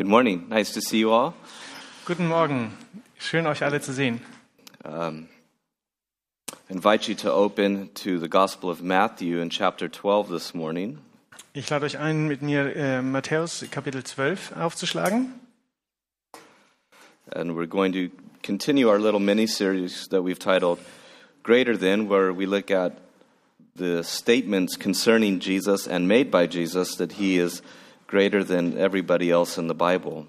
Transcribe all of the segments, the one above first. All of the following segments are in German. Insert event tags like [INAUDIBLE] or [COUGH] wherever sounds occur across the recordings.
Good morning. Nice to see you all. Guten Morgen. Schön, euch alle zu sehen. Um, invite you to open to the Gospel of Matthew in chapter 12 this morning. Ich lade euch ein, mit mir äh, Matthäus Kapitel 12 aufzuschlagen. And we're going to continue our little mini series that we've titled Greater Than, where we look at the statements concerning Jesus and made by Jesus that he is greater than everybody else in the Bible.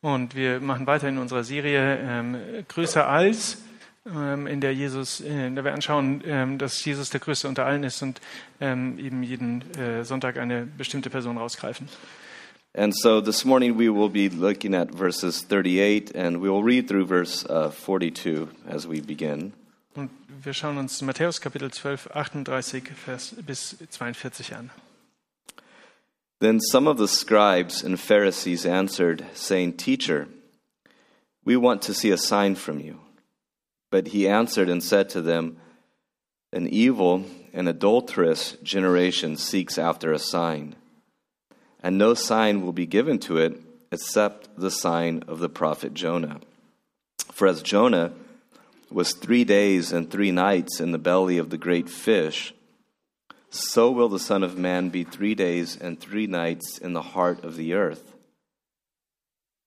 Und wir machen weiter in unserer Serie ähm, Größer als, ähm, in der Jesus, äh, in der wir anschauen, ähm, dass Jesus der Größte unter allen ist und ähm, eben jeden äh, Sonntag eine bestimmte Person rausgreifen. And so this morning we will be looking at verses 38 and we will read through verse uh, 42 as we begin. Und wir schauen uns Matthäus Kapitel 12, 38 Vers bis 42 an. Then some of the scribes and Pharisees answered, saying, Teacher, we want to see a sign from you. But he answered and said to them, An evil and adulterous generation seeks after a sign, and no sign will be given to it except the sign of the prophet Jonah. For as Jonah was three days and three nights in the belly of the great fish, so will the Son of Man be three days and three nights in the heart of the earth.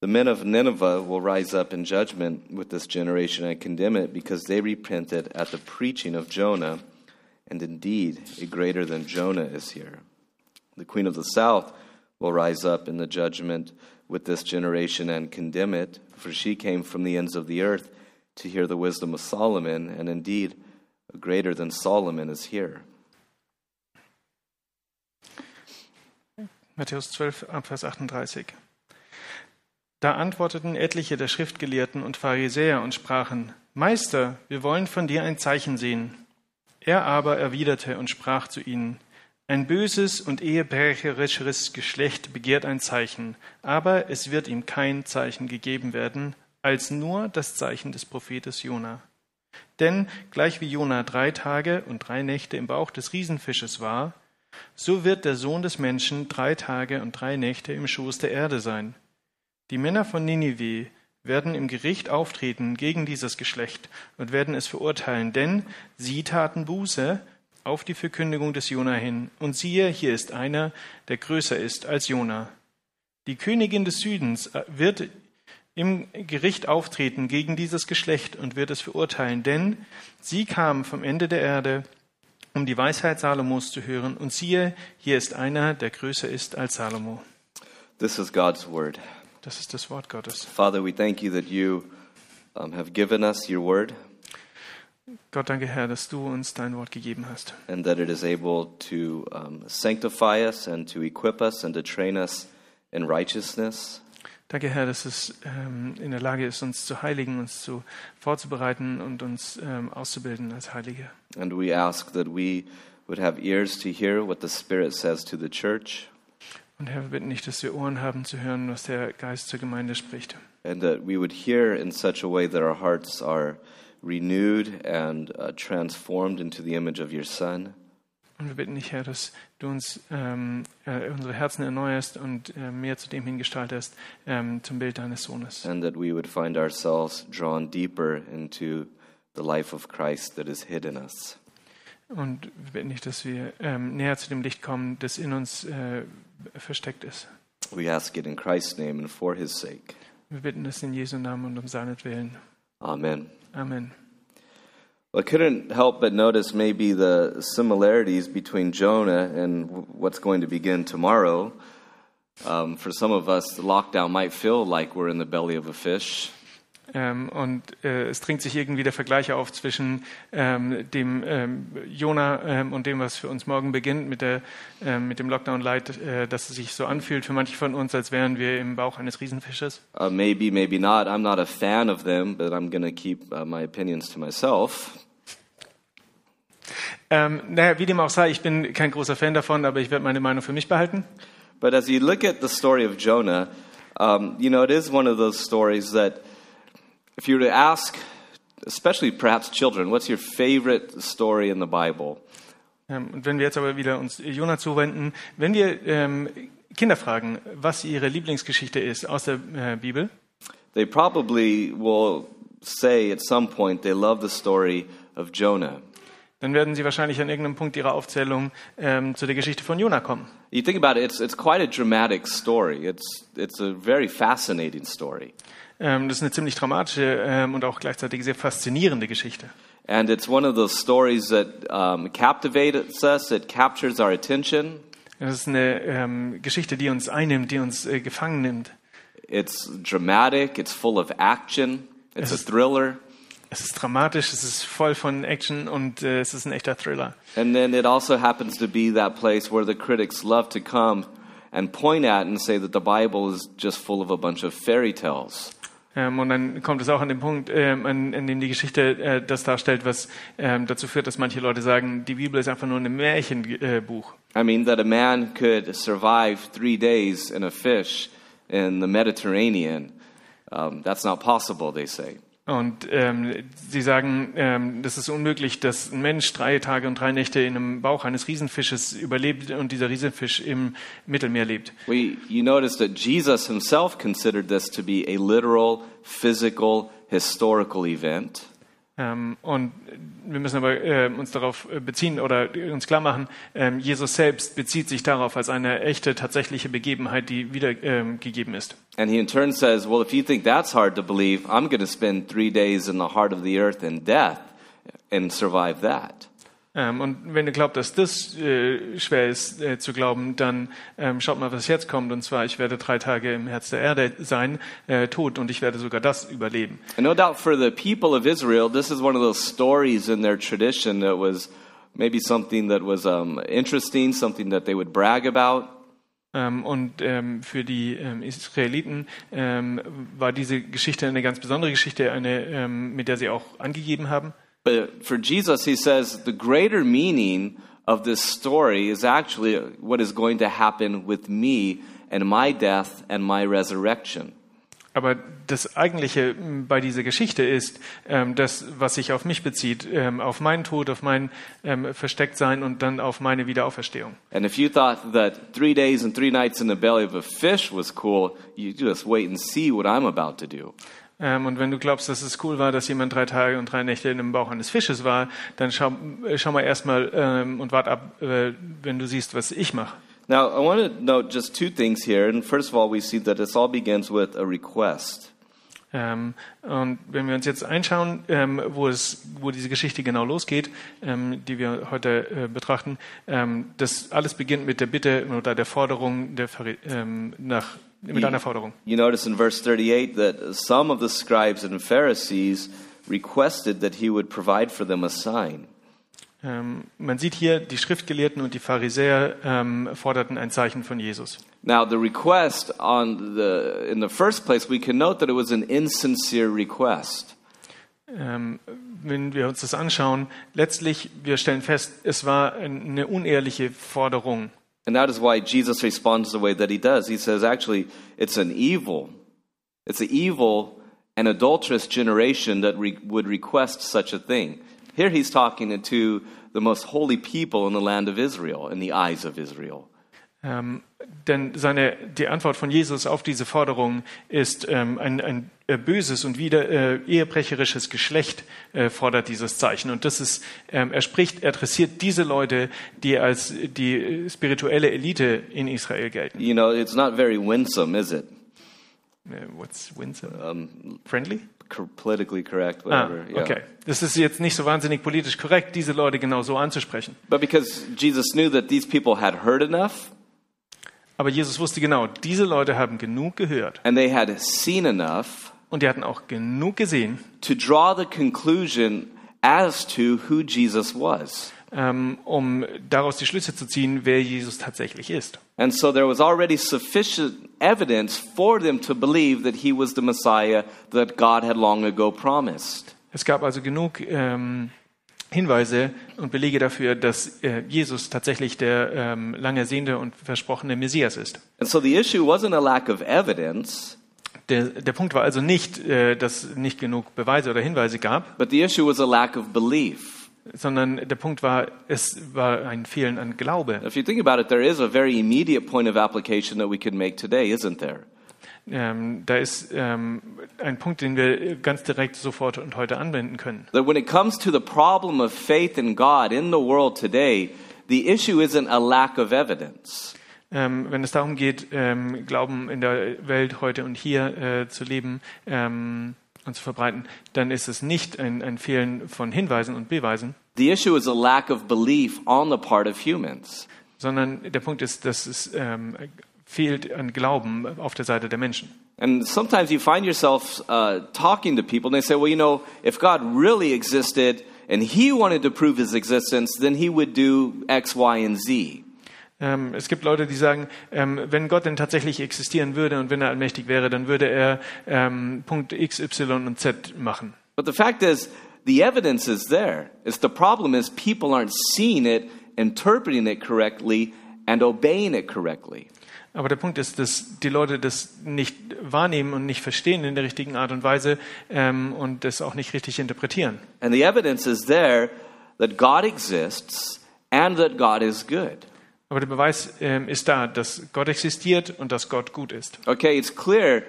The men of Nineveh will rise up in judgment with this generation and condemn it because they repented at the preaching of Jonah, and indeed, a greater than Jonah is here. The queen of the south will rise up in the judgment with this generation and condemn it, for she came from the ends of the earth to hear the wisdom of Solomon, and indeed, a greater than Solomon is here. Matthäus 12, Vers 38. Da antworteten etliche der Schriftgelehrten und Pharisäer und sprachen, Meister, wir wollen von dir ein Zeichen sehen. Er aber erwiderte und sprach zu ihnen, ein böses und ehebrecherisches Geschlecht begehrt ein Zeichen, aber es wird ihm kein Zeichen gegeben werden, als nur das Zeichen des Prophetes Jona. Denn gleich wie Jona drei Tage und drei Nächte im Bauch des Riesenfisches war, so wird der Sohn des Menschen drei Tage und drei Nächte im Schoß der Erde sein. Die Männer von Ninive werden im Gericht auftreten gegen dieses Geschlecht und werden es verurteilen, denn sie taten Buße auf die Verkündigung des Jona hin. Und siehe, hier ist einer, der größer ist als Jona. Die Königin des Südens wird im Gericht auftreten gegen dieses Geschlecht und wird es verurteilen, denn sie kam vom Ende der Erde, um die Weisheit Salomos zu hören. Und siehe, hier ist einer, der größer ist als Salomo. This is God's word. Das ist das Wort Gottes. Father, we thank you that you um, have given us your word Gott, danke Herr, dass du uns dein Wort gegeben hast and that it is able to um, sanctify us and to equip us and to train us in righteousness. Danke Herr, dass es ähm, in der Lage ist, uns zu heiligen, uns zu vorzubereiten und uns ähm, auszubilden als Heilige. And we ask that we would have ears to hear what the Spirit says to the church Und Herr, wir bitten nicht, dass wir Ohren haben zu hören, was der Geist zur Gemeinde spricht. and that we would hear in such a way that our hearts are renewed and uh, transformed into the image of your Son. Und wir bitten dich, Herr, dass du uns ähm, äh, unsere Herzen erneuerst und äh, mehr zu dem hingestaltest, ähm, zum Bild deines Sohnes. and that we would find ourselves drawn deeper into the life of Christ that is hid in us. Und wir bitten dich, dass wir ähm, näher zu dem Licht kommen, das in uns äh, versteckt ist. We ask it in Christ's name and for his sake. Wir bitten es in Jesu Namen und um seinetwillen. Amen. Amen. I couldn't help but notice maybe the similarities between Jonah and what's going to begin tomorrow. Um, for some of us, the lockdown might feel like we're in the belly of a fish. Ähm, und äh, es dringt sich irgendwie der Vergleich auf zwischen ähm, dem ähm, Jona ähm, und dem, was für uns morgen beginnt mit, der, ähm, mit dem Lockdown-Light, äh, dass es sich so anfühlt für manche von uns, als wären wir im Bauch eines Riesenfisches. Uh, maybe, maybe not. I'm not a fan of them, but I'm going to keep uh, my opinions to myself. Ähm, naja, wie dem auch sei, ich bin kein großer Fan davon, aber ich werde meine Meinung für mich behalten. But as you look at the story of Jonah, um, you know, it is one of those stories that if you were to ask, especially perhaps children, what's your favorite story in the Bible? Ähm, und wenn wir jetzt aber wieder uns Jona zuwenden, wenn wir ähm, Kinder fragen, was ihre Lieblingsgeschichte ist aus der äh, Bibel, they probably will say at some point they love the story of Jonah. dann werden sie wahrscheinlich an irgendeinem Punkt ihrer Aufzählung ähm, zu der Geschichte von Jona kommen. You think about it, it's, it's quite a dramatic story. It's, it's a very fascinating story. Ähm, das ist eine ziemlich dramatische ähm, und auch gleichzeitig sehr faszinierende Geschichte. And it's one of those stories that um, captivates us, it captures our attention. Das ist eine ähm, Geschichte, die uns einnimmt, die uns äh, gefangen nimmt. It's dramatic, it's full of action, it's a Yes. thriller. Es ist dramatisch, es ist voll von Action und äh, es ist ein echter Thriller. And then it also happens to be that place where the critics love to come and point at and say that the Bible is just full of a bunch of fairy tales. Ähm, und dann kommt es auch an den Punkt, ähm, an, an dem die Geschichte äh, das darstellt, was ähm, dazu führt, dass manche Leute sagen, die Bibel ist einfach nur ein Märchenbuch. Äh. I mean, that a man could survive three days in a fish in the Mediterranean. Um, that's not possible, they say. Und ähm, sie sagen, ähm, das ist unmöglich, dass ein Mensch drei Tage und drei Nächte in einem Bauch eines Riesenfisches überlebt und dieser Riesenfisch im Mittelmeer lebt. We, you notice that Jesus himself considered this to be a literal, physical, historical event. Ähm, und wir müssen aber äh, uns darauf äh, beziehen oder uns klar machen, ähm, Jesus selbst bezieht sich darauf als eine echte, tatsächliche Begebenheit, die wiedergegeben gegeben ist. And he in turn says, Well, if you think that's hard to believe, I'm going to spend three days in the heart of the earth in death and survive that. Ähm, und wenn ihr glaubt, dass das äh, schwer ist äh, zu glauben, dann ähm, schaut mal, was jetzt kommt. Und zwar, ich werde drei Tage im Herz der Erde sein, äh, tot, und ich werde sogar das überleben. And no doubt for the people of Israel, this is one of those stories in their tradition that was maybe something that was um, interesting, something that they would brag about. Ähm, und ähm, für die ähm, Israeliten ähm, war diese Geschichte eine ganz besondere Geschichte, eine, mit der sie auch angegeben haben. But for Jesus, he says the greater meaning of this story is actually what is going to happen with me and my death and my resurrection. Aber das Eigentliche bei dieser Geschichte ist, ähm, das, was sich auf mich bezieht, ähm, auf meinen Tod, auf mein ähm, Verstecktsein und dann auf meine Wiederauferstehung. And if you thought that three days and three nights in the belly of a fish was cool, you just wait and see what I'm about to do. Ähm, und wenn du glaubst, dass es cool war, dass jemand drei Tage und drei Nächte in dem Bauch eines Fisches war, dann schau, äh, schau mal erstmal ähm, und wart ab, äh, wenn du siehst, was ich mache. Now, I want to note just two things here. And first of all, we see that this all begins with a request. Ähm, und wenn wir uns jetzt einschauen, ähm, wo, es, wo diese Geschichte genau losgeht, ähm, die wir heute äh, betrachten, ähm, das alles beginnt mit der Bitte oder der Forderung der, ähm, nach, mit einer Forderung. You notice in verse 38 that some of the scribes and Pharisees requested that he would provide for them a sign. Ähm, man sieht hier, die Schriftgelehrten und die Pharisäer ähm, forderten ein Zeichen von Jesus. Now, the request on the in the first place, we can note that it was an insincere request. Ähm, wenn wir uns das anschauen, letztlich, wir stellen fest, es war eine unehrliche Forderung. And that is why Jesus responds the way that he does. He says, actually, it's an evil. It's an evil and adulterous generation that re- would request such a thing. Here he's talking to the most holy people in the land of Israel, in the eyes of Israel. Ähm, denn seine, die Antwort von Jesus auf diese Forderung ist, ähm, ein, ein äh, böses und wieder äh, ehebrecherisches Geschlecht äh, fordert dieses Zeichen. Und das ist, ähm, er spricht, er adressiert diese Leute, die als die spirituelle Elite in Israel gelten. You know, it's not very winsome, is it? Äh, what's winsome? Um, Friendly? politically correct, Ah, whatever. yeah. okay. Das ist jetzt nicht so wahnsinnig politisch korrekt, diese Leute genau so anzusprechen. But because Jesus knew that these people had heard enough Aber Jesus wusste genau, diese Leute haben genug gehört and they had seen enough und die hatten auch genug gesehen, to draw the conclusion as to who Jesus was. ähm, um daraus die Schlüsse zu ziehen, wer Jesus tatsächlich ist. And so there was already sufficient evidence for them to believe that he was the Messiah that God had long ago promised. Es gab also genug ähm, Hinweise und Belege dafür, dass äh, Jesus tatsächlich der ähm, lange ersehnte und versprochene Messias ist. And so the issue wasn't a lack of evidence, Der, der Punkt war also nicht, äh, dass es nicht genug Beweise oder Hinweise gab, but the issue was a lack of belief. sondern der Punkt war, es war ein Fehlen an Glaube. If you think about it, there is a very immediate point of application that we could make today, isn't there? Ähm, da ist ähm, ein Punkt, den wir ganz direkt sofort und heute anwenden können. That when it comes to the problem of faith in God in the world today, the issue isn't a lack of evidence. Ähm, wenn es darum geht, ähm, Glauben in der Welt heute und hier äh, zu leben ähm, und zu verbreiten, dann ist es nicht ein, ein Fehlen von Hinweisen und Beweisen, The issue is a lack of belief on the part of humans. sondern der Punkt ist, dass es ähm, fehlt an Glauben auf der Seite der Menschen. And sometimes you find yourself uh, talking to people, and they say, well, you know, if God really existed and he wanted to prove his existence, then he would do X, Y, and Z. Ähm, es gibt Leute, die sagen, ähm, wenn Gott denn tatsächlich existieren würde und wenn er allmächtig wäre, dann würde er ähm, Punkt X, Y und Z machen. But the fact is, the evidence is there. It's the problem is people aren't seeing it, interpreting it correctly, and obeying it correctly. Aber der Punkt ist, dass die Leute das nicht wahrnehmen und nicht verstehen in der richtigen Art und Weise ähm, und das auch nicht richtig interpretieren. And the evidence is there that God exists and that God is good. Aber der Beweis ähm, ist da, dass Gott existiert und dass Gott gut ist. Okay, it's clear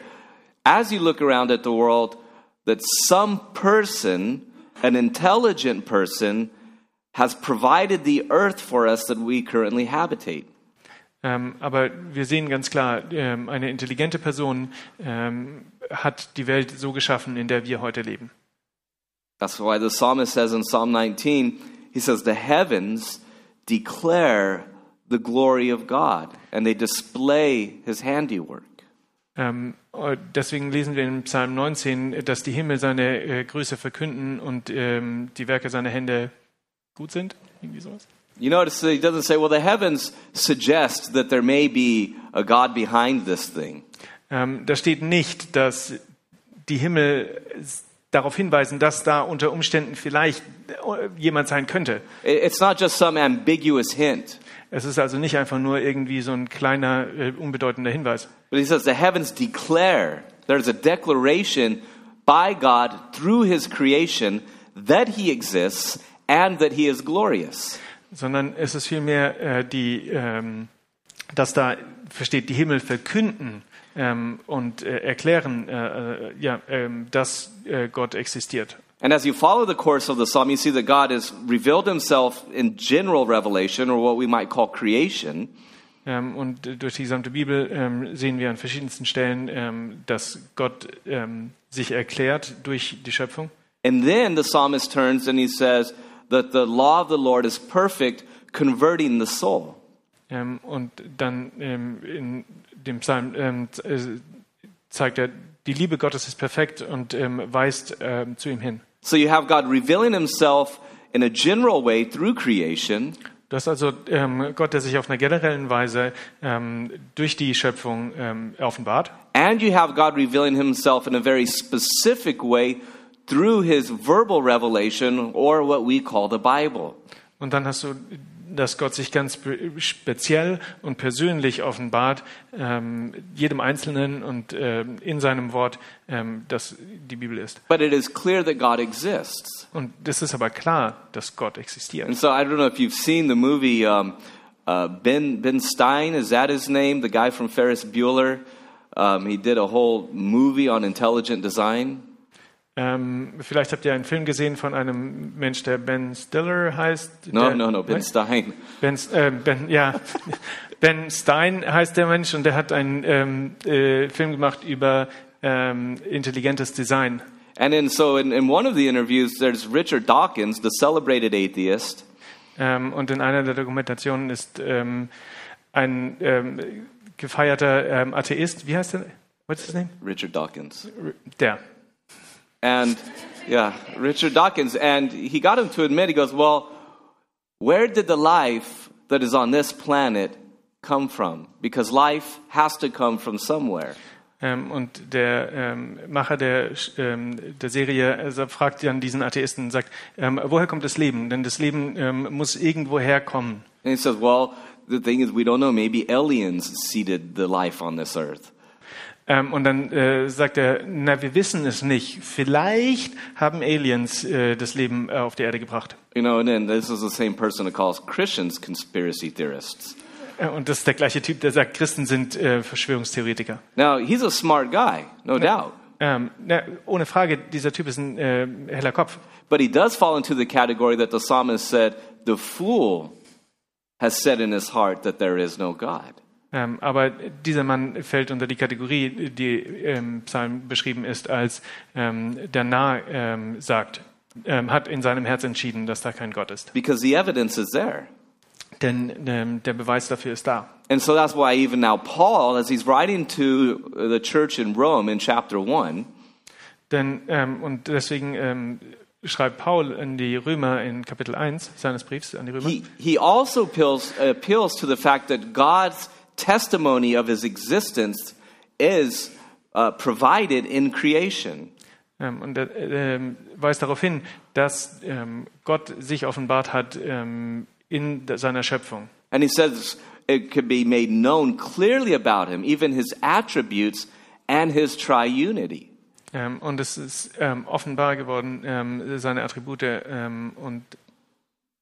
as you look around at the world that some person, an intelligent person, has provided the earth for us that we currently habitate. Ähm, aber wir sehen ganz klar, ähm, eine intelligente Person ähm, hat die Welt so geschaffen, in der wir heute leben. That's why the psalmist says in Psalm 19, he says, The heavens declare the glory of God, and they display his handiwork. Ähm, äh, deswegen lesen wir in Psalm 19, dass die Himmel seine äh, Größe verkünden und ähm, die Werke seiner Hände gut sind. Irgendwie sowas. You notice he doesn't say, Well, the heavens suggest that there may be a God behind this thing. Ähm, da steht nicht, dass die Himmel darauf hinweisen, dass da unter Umständen vielleicht äh, jemand sein könnte. It- It's not just some ambiguous hint. Es ist also nicht einfach nur irgendwie so ein kleiner, äh, unbedeutender Hinweis. But he says the heavens declare, there's a declaration by God through his creation that he exists and that he is glorious. Sondern es ist vielmehr äh, die, ähm, dass da versteht, die Himmel verkünden ähm, und äh, erklären, äh, äh, ja, ähm, dass äh, Gott existiert. And as you follow the course of the psalm, you see that God has revealed himself in general revelation, or what we might call creation. Ähm, und äh, durch die gesamte Bibel ähm, sehen wir an verschiedensten Stellen, ähm, dass Gott sich erklärt durch die Schöpfung. And then the psalmist turns and he says that the law of the Lord is perfect, converting the soul. Ähm, und dann ähm, in dem Psalm ähm, äh, zeigt er, die Liebe Gottes ist perfekt und ähm, weist ähm, zu ihm hin. So you have God revealing himself in a general way through creation, Du hast also ähm, Gott, der sich auf einer generellen Weise ähm, durch die Schöpfung ähm, offenbart. and you have God revealing himself in a very specific way through his verbal revelation, or what we call the Bible. Und dann hast du, dass Gott sich ganz speziell und persönlich offenbart, ähm, jedem Einzelnen und ähm, in seinem Wort, ähm, das die Bibel ist. But it is clear that God exists. Und es ist aber klar, dass Gott existiert. And so I don't know if you've seen the movie um, uh, Ben, ben Stein, is that his name? The guy from Ferris Bueller. Um, he did a whole movie on intelligent design. Ähm, vielleicht habt ihr einen Film gesehen von einem Mensch, der Ben Stiller heißt. No, der, no, no, Ben? Stein. Ben, äh, ben, ja, [LAUGHS] Ben Stein heißt der Mensch und der hat einen ähm, äh, Film gemacht über ähm, intelligentes Design. And then, so in, in one of the interviews, there's Richard Dawkins, the celebrated atheist, Ähm, und in einer der Dokumentationen ist ähm, ein ähm, gefeierter Atheist, wie heißt der? What's his name? Richard Dawkins. Der. And yeah, Richard Dawkins. And he got him to admit, he goes, Well, where did the life that is on this planet come from? Because life has to come from somewhere. Ähm, und der ähm, Macher der, ähm, der Serie also fragt dann diesen Atheisten und sagt, ähm, woher kommt das Leben? Denn das Leben ähm, muss irgendwo herkommen. And he says, Well, the thing is, we don't know. Maybe aliens seeded the life on this earth. Ähm, und dann äh, sagt er, na, wir wissen es nicht. Vielleicht haben Aliens äh, das Leben äh, auf die Erde gebracht. You know, and then this is the same person who calls Christians conspiracy theorists. Äh, Und das ist der gleiche Typ, der sagt, Christen sind äh, Verschwörungstheoretiker. Now, he's a smart guy, no doubt. Ähm, na, ohne Frage, dieser Typ ist ein äh, heller Kopf. But he does fall into the category that the psalmist said, the fool has said in his heart that there is no God. Ähm, aber dieser Mann fällt unter die Kategorie, die im Psalm beschrieben ist, als ähm, der Narr ähm, sagt, ähm, hat in seinem Herz entschieden, dass da kein Gott ist. Because the evidence is there. Denn ähm, der Beweis dafür ist da. And so that's why even now Paul, as he's writing to the church in Rome in chapter 1, Denn, ähm, und deswegen ähm, schreibt Paul in die Römer in Kapitel 1 seines Briefs an die Römer, he, he also appeals, appeals to the fact that God's testimony of his existence is uh, provided in creation. ähm, und er ähm, weist darauf hin, dass ähm, Gott sich offenbart hat ähm, in seiner Schöpfung. And he says it could be made known clearly about him, even his attributes and his triunity. Ähm, und es ist ähm, offenbar geworden, seine Attribute und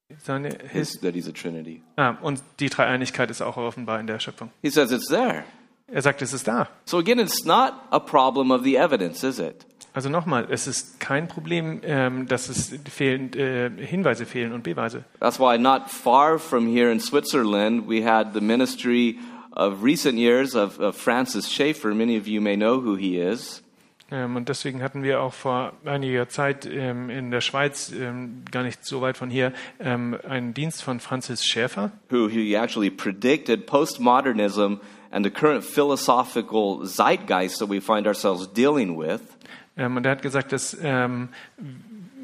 his, His, that he's a trinity. ah, und die Dreieinigkeit ist auch offenbar in der Schöpfung. He says it's there. Er sagt, es ist da. So again, it's not a problem of the evidence, is it? Also nochmal, es ist kein Problem, ähm, dass es fehlen, äh, Hinweise fehlen und Beweise. That's why not far from here in Switzerland, we had the ministry of recent years of, of Francis Schaeffer. Many of you may know who he is. Ähm, und deswegen hatten wir auch vor einiger Zeit ähm, in der Schweiz, ähm, gar nicht so weit von hier, einen Dienst von Francis Schäfer. who he actually predicted postmodernism and the current philosophical zeitgeist that we find ourselves dealing with. Und er hat gesagt, dass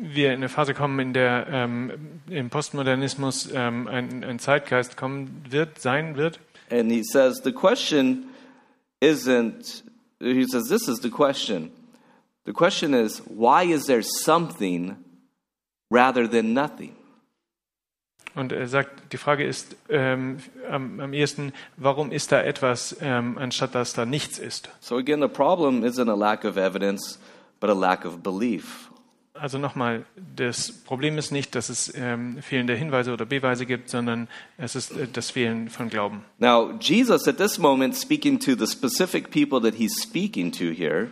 wir in eine Phase kommen, in der ähm, im Postmodernismus ähm, ein, ein Zeitgeist kommen wird, sein wird. And he says the question isn't, he says, this is the question. The question is, why is there something rather than nothing? Und er sagt, die Frage ist ähm, am, am ehesten, warum ist da etwas, ähm, anstatt dass da nichts ist? So again, the problem isn't a lack of evidence, but a lack of belief. Also nochmal, das Problem ist nicht, dass es ähm, fehlende Hinweise oder Beweise gibt, sondern es ist äh, das Fehlen von Glauben. Now, Jesus at this moment speaking to the specific people that he's speaking to here,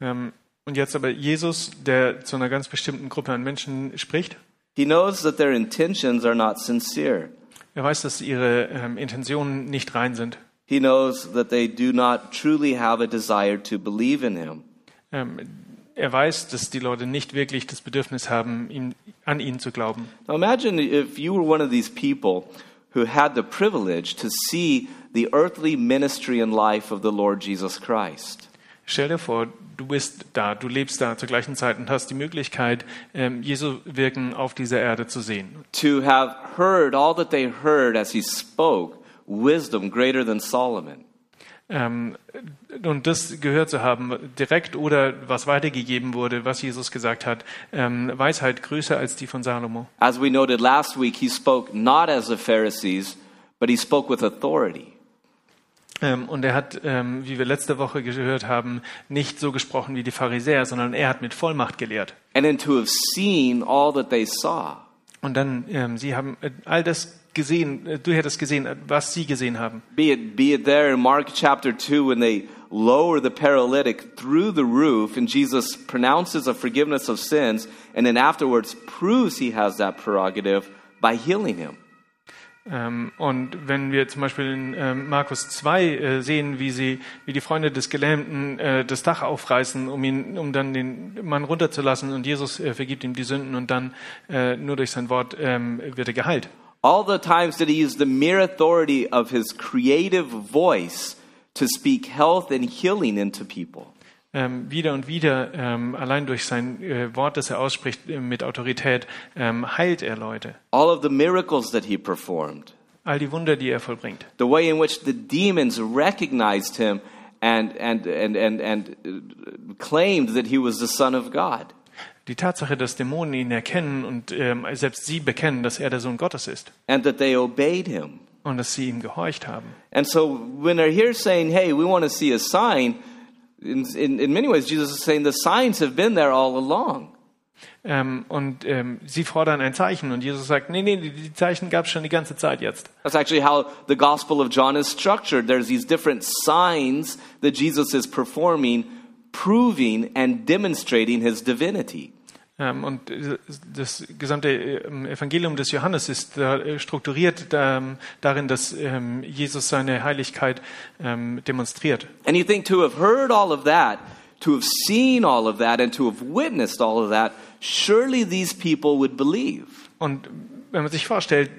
Ähm, und jetzt aber Jesus, der zu einer ganz bestimmten Gruppe an Menschen spricht, he knows that their intentions are not sincere. er weiß, dass ihre ähm, Intentionen nicht rein sind. He knows that they do not truly have a desire to believe in him. Ähm, er weiß, dass die Leute nicht wirklich das Bedürfnis haben, ihm, an ihn zu glauben. Now imagine if you were one of these people who had the privilege to see the earthly ministry and life of the Lord Jesus Christ. Stell dir vor, du bist da, du lebst da zur gleichen Zeit und hast die Möglichkeit, ähm, Jesu Wirken auf dieser Erde zu sehen. To have heard all that they heard as he spoke, wisdom greater than Solomon. Ähm, und das gehört zu haben, direkt oder was weitergegeben wurde, was Jesus gesagt hat, ähm, Weisheit größer als die von Salomo. As we noted last week, he spoke not as the Pharisees, but he spoke with authority. Ähm, und er hat, wie wir letzte Woche gehört haben, nicht so gesprochen wie die Pharisäer, sondern er hat mit Vollmacht gelehrt. And then to have seen all that they saw. Und dann, sie haben äh, all das gesehen, äh, du hättest gesehen, äh, was sie gesehen haben. Be it, be it there in Mark chapter 2 when they lower the paralytic through the roof and Jesus pronounces a forgiveness of sins and then afterwards proves he has that prerogative by healing him. Ähm, und wenn wir zum Beispiel in ähm, Markus 2 äh, sehen, wie sie, wie die Freunde des Gelähmten äh, das Dach aufreißen, um ihn, um dann den Mann runterzulassen und Jesus äh, vergibt ihm die Sünden und dann äh, nur durch sein Wort ähm, wird er geheilt. All the times that he used the mere authority of his creative voice to speak health and healing into people. Ähm, wieder und wieder, ähm, allein durch sein äh, Wort, das er ausspricht äh, mit Autorität, ähm, heilt er Leute. All of the miracles that he performed. All die Wunder, die er vollbringt. The way in which the demons recognized him and, and, and, and, and uh, claimed that he was the Son of God. Die Tatsache, dass Dämonen ihn erkennen und ähm, selbst sie bekennen, dass er der Sohn Gottes ist and that they obeyed him. und dass sie ihm gehorcht haben. And so when they're here saying, hey, we want to see a sign, In, in, in many ways, Jesus is saying the signs have been there all along. Ähm, und ähm, sie fordern ein Zeichen und Jesus sagt, nee, nee, die, die Zeichen gab es schon die ganze Zeit jetzt. That's actually how the Gospel of John is structured. There's these different signs that Jesus is performing, proving and demonstrating his divinity. Ähm, und das gesamte ähm, Evangelium des Johannes ist äh, strukturiert ähm, darin, dass Jesus seine Heiligkeit demonstriert. And you think to have heard all of that, to have seen all of that, and to have witnessed all of that, surely these people would believe. Und wenn man sich vorstellt,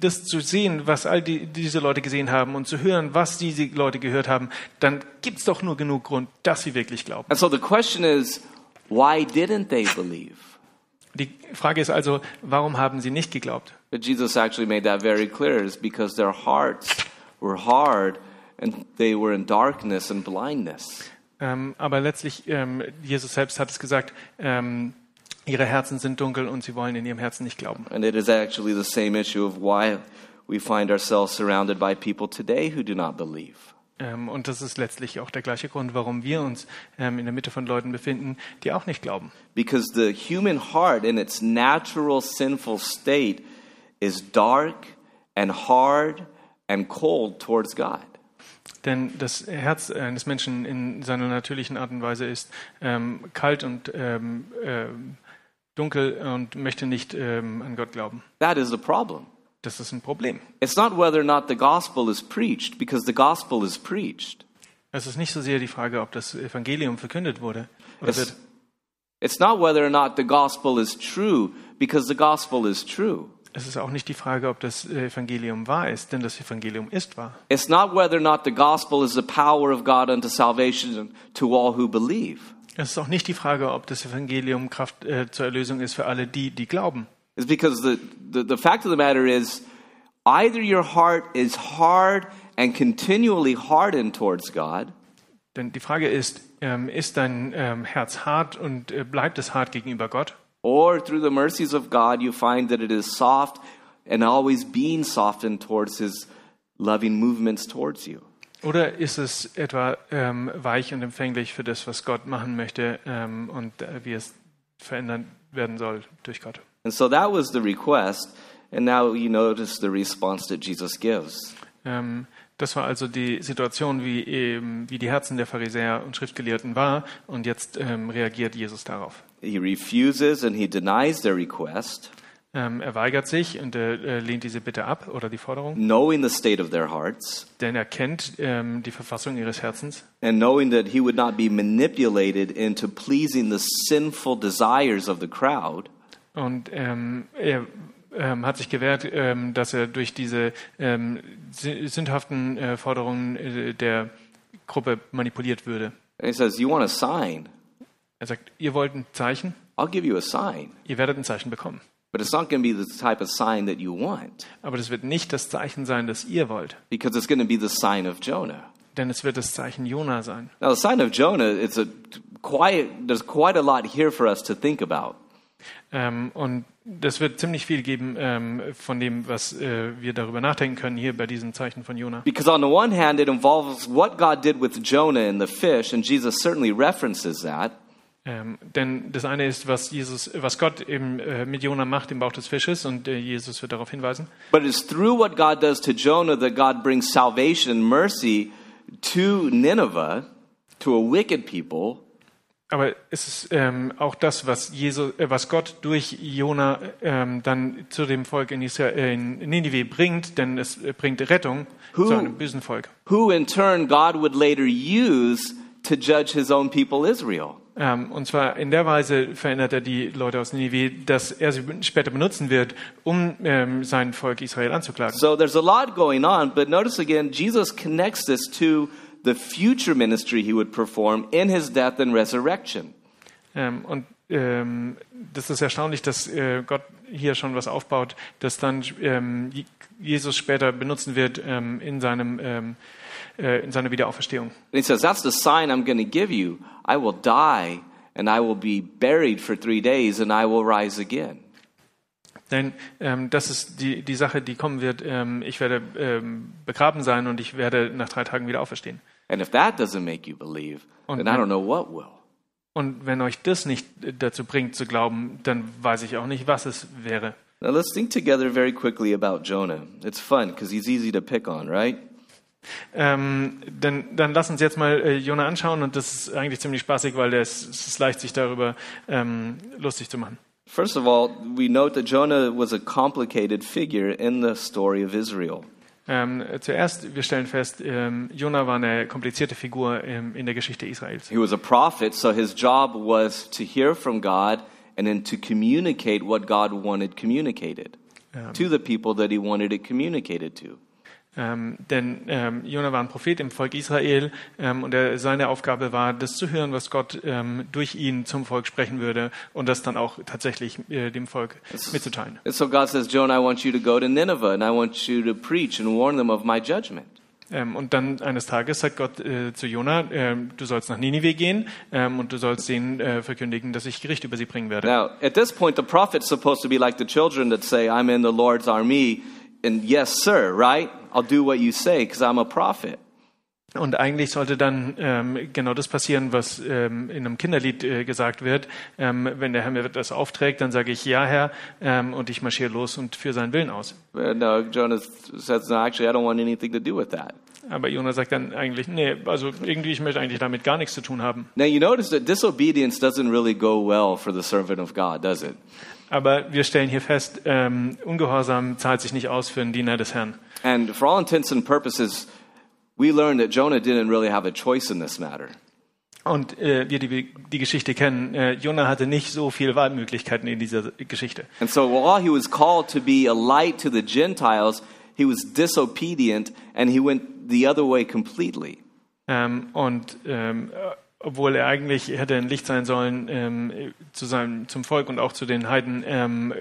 das zu sehen, was all die, diese Leute gesehen haben und zu hören, was diese Leute gehört haben, dann gibt es doch nur genug Grund, dass sie wirklich glauben. And so the question is, why didn't they believe? Die Frage ist also, warum haben sie nicht geglaubt? But Jesus actually made that very clear. It's because their hearts were hard and they were in darkness and blindness. Ähm, aber letztlich, ähm, Jesus selbst hat es gesagt, ähm, ihre Herzen sind dunkel und sie wollen in ihrem Herzen nicht glauben. And it is actually the same issue of why we find ourselves surrounded by people today who do not believe. Ähm, und das ist letztlich auch der gleiche Grund, warum wir uns ähm, in der Mitte von Leuten befinden, die auch nicht glauben. Because the human heart in its natural sinful state is dark and hard and cold towards God. Denn das Herz eines Menschen in seiner natürlichen Art und Weise ist ähm, kalt und ähm, ähm, dunkel und möchte nicht an Gott glauben. That is the problem. Das ist ein Problem. It's not whether or not the gospel is preached, because the gospel is preached. Es ist nicht so sehr die Frage, ob das Evangelium verkündet wurde wird. it's not whether or not the gospel is true, because the gospel is true. Es ist auch nicht die Frage, ob das Evangelium wahr ist, denn das Evangelium ist wahr. It's not whether or not the gospel is the power of God unto salvation to all who believe. Es ist auch nicht die Frage, ob das Evangelium Kraft äh, zur Erlösung ist für alle die, die glauben. It's because the, the, the fact of the matter is either your heart is hard and continually hardened towards God, Denn die Frage ist, ähm, ist dein ähm, Herz hart und äh, bleibt es hart gegenüber Gott? or through the mercies of God, you find that it is soft and always being softened towards His loving movements towards you. Oder ist es etwa ähm, weich und empfänglich für das, was Gott machen möchte ähm, und äh, wie es verändert werden soll durch Gott? And so that was the request, and now you notice the response that Jesus gives. Ähm, das war also die Situation, wie, eben, wie die Herzen der Pharisäer und Schriftgelehrten war. Und jetzt ähm, reagiert Jesus darauf. He refuses and he denies their request, Ähm, er weigert sich und äh, lehnt diese Bitte ab oder die Forderung, knowing the state of their hearts, denn er kennt ähm, die Verfassung ihres Herzens and knowing that he would not be manipulated into pleasing the sinful desires of the crowd. Und ähm, er ähm, hat sich gewehrt, ähm, dass er durch diese ähm, sü- sündhaften äh, Forderungen äh, der Gruppe manipuliert würde. And he says, You want a sign? Er sagt, ihr wollt ein Zeichen, I'll give you a sign. ihr werdet ein Zeichen bekommen. But it's not going to be the type of sign that you want, Aber das wird nicht das Zeichen sein, das ihr wollt, because it's going to be the sign of Jonah. denn es wird das Zeichen Jona sein. Now, the sign of Jonah, it's a quiet, there's quite a lot here for us to think about. Ähm, und das wird ziemlich viel geben ähm, von dem, was äh, wir darüber nachdenken können hier bei diesem Zeichen von Jona. Because on the one hand, it involves what God did with Jonah and the fish, and Jesus certainly references that. Ähm, denn das eine ist, was Jesus, was Gott eben äh, mit Jona macht im Bauch des Fisches, und äh, Jesus wird darauf hinweisen. But it's through what God does to Jonah that God brings salvation and mercy to Nineveh, to a wicked people, Aber es ist ähm, auch das, was, Jesus, äh, was Gott durch Jona ähm, dann zu dem Volk in, Israel, äh, in Ninive bringt, denn es äh, bringt Rettung Who- zu einem bösen Volk. who in turn God would later use to judge his own people, Israel. Ähm, und zwar in der Weise verändert er die Leute aus Ninive, dass er sie später benutzen wird, um ähm, sein Volk Israel anzuklagen. So there's a lot going on, but notice again, Jesus connects this to the future ministry he would perform in his death and resurrection. Ähm, und ähm, das ist erstaunlich, dass äh, Gott hier schon was aufbaut, das dann ähm, Je- Jesus später benutzen wird ähm, in, seinem, ähm, äh, in seiner Wiederauferstehung. And he says, That's the sign I'm going to give you. I will die and I will be buried for three days and I will rise again. Denn ähm, das ist die, die Sache, die kommen wird. Ähm, ich werde ähm, begraben sein und ich werde nach drei Tagen wieder auferstehen. And if that doesn't make you believe, Und then I wenn- don't know what will. Und wenn euch das nicht äh, dazu bringt zu glauben, dann weiß ich auch nicht, was es wäre. Now let's think together very quickly about Jonah. It's fun because he's easy to pick on, right? Ähm, dann, dann lass uns jetzt mal äh, Jona anschauen und das ist eigentlich ziemlich spaßig, weil es, es ist leicht, sich darüber ähm, lustig zu machen. First of all, we note that Jonah was a complicated figure in the story of Israel. Ähm, zuerst, wir stellen fest, ähm, Jona war eine komplizierte Figur ähm, in der Geschichte Israels. He was a prophet, so his job was to hear from God and then to communicate what God wanted communicated to the people that he wanted it communicated to. Ähm, denn ähm, Jona war ein Prophet im Volk Israel ähm, und er, seine Aufgabe war, das zu hören, was Gott ähm, durch ihn zum Volk sprechen würde und das dann auch tatsächlich äh, dem Volk mitzuteilen. So God says, Jonah, I want you to go to Nineveh and I want you to preach and warn them of my judgment. Ähm, und dann eines Tages sagt Gott äh, zu Jona, ähm, du sollst nach Ninive gehen ähm, und du sollst denen äh, verkündigen, dass ich Gericht über sie bringen werde. Now, at this point, the prophet's supposed to be like the children that say, I'm in the Lord's army, and yes, sir, right? I'll do what you say because I'm a prophet. Und eigentlich sollte dann ähm, genau das passieren, was ähm, in einem Kinderlied äh, gesagt wird. Ähm, wenn der Herr mir das aufträgt, dann sage ich ja, Herr, ähm, und ich marschiere los und führe seinen Willen aus. But no, Jonah says, no, actually, I don't want anything to do with that. Aber Jona sagt dann eigentlich, nee, also irgendwie, ich möchte eigentlich damit gar nichts zu tun haben. Now, you notice that disobedience doesn't really go well for the servant of God, does it? Aber wir stellen hier fest, ähm, Ungehorsam zahlt sich nicht aus für einen Diener des Herrn. And for all intents and purposes, we learn that Jonah didn't really have a choice in this matter. Und äh, wir, die die Geschichte kennen, äh, Jona hatte nicht so viele Wahlmöglichkeiten in dieser Geschichte. And so while he was called to be a light to the Gentiles, he was disobedient and he went the other way completely. Ähm, und ähm, äh, obwohl er eigentlich hätte ein Licht sein sollen ähm, zu seinem, zum Volk und auch zu den Heiden, ähm,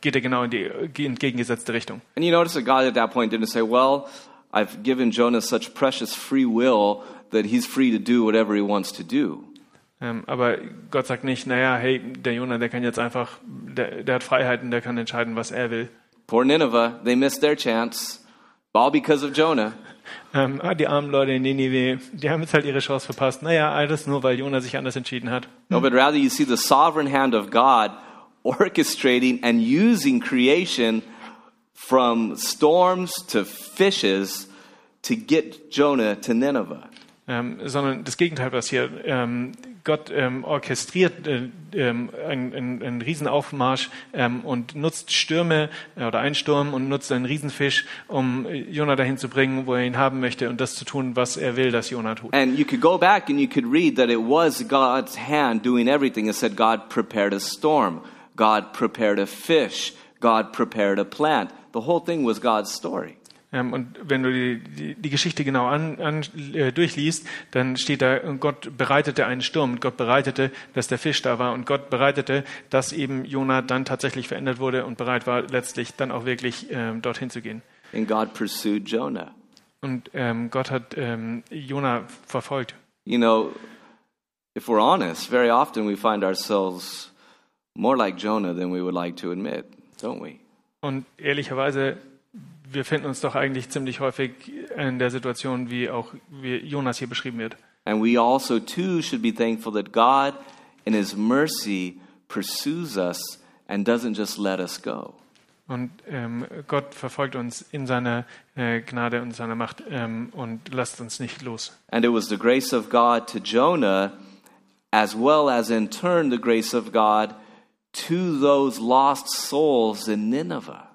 geht er genau in die entgegengesetzte Richtung. And you notice that God at that point didn't say, Well, I've given Jonah such precious free will that he's free to do whatever he wants to do. Ähm, aber Gott sagt nicht, naja, hey, der Jona, der kann jetzt einfach, der, der hat Freiheiten, der kann entscheiden, was er will. Poor Nineveh, they missed their chance, all because of Jonah. Ähm, ah, die armen Leute in Ninive, die haben jetzt halt ihre Chance verpasst. Naja, alles nur, weil Jona sich anders entschieden hat. No, but rather you see the sovereign hand of God orchestrating and using creation from storms to fishes to get Jonah to Nineveh. Ähm, sondern das Gegenteil passiert. Ähm, Gott ähm, orchestriert äh, ähm, einen, einen Riesenaufmarsch ähm, und nutzt Stürme äh, oder einen Sturm und nutzt einen Riesenfisch, um äh, Jona dahin zu bringen, wo er ihn haben möchte und das zu tun, was er will, dass Jona tut. And you could go back and you could read that it was God's hand doing everything. It said God prepared a storm, God prepared a fish, God prepared a plant. The whole thing was God's story. Ähm, und wenn du die, die, die Geschichte genau an, an, äh, durchliest, dann steht da, Gott bereitete einen Sturm, Gott bereitete, dass der Fisch da war und Gott bereitete, dass eben Jona dann tatsächlich verändert wurde und bereit war, letztlich dann auch wirklich ähm, dorthin zu gehen. And God pursued Jonah. Und ähm, Gott hat ähm, Jona verfolgt. You know, if we're honest, very often we find ourselves more like Jonah than we would like to admit, don't we? Und ehrlicherweise, wir finden uns doch eigentlich ziemlich häufig in der Situation, wie auch wie Jonas hier beschrieben wird. And we also, too, should be thankful that God, in His mercy, pursues us and doesn't just let us go. Und ähm, Gott verfolgt uns in seiner äh, Gnade und seiner Macht ähm, und lasst uns nicht los. And it was the grace of God to Jonah, as well as in turn the grace of God to those lost souls in Nineveh.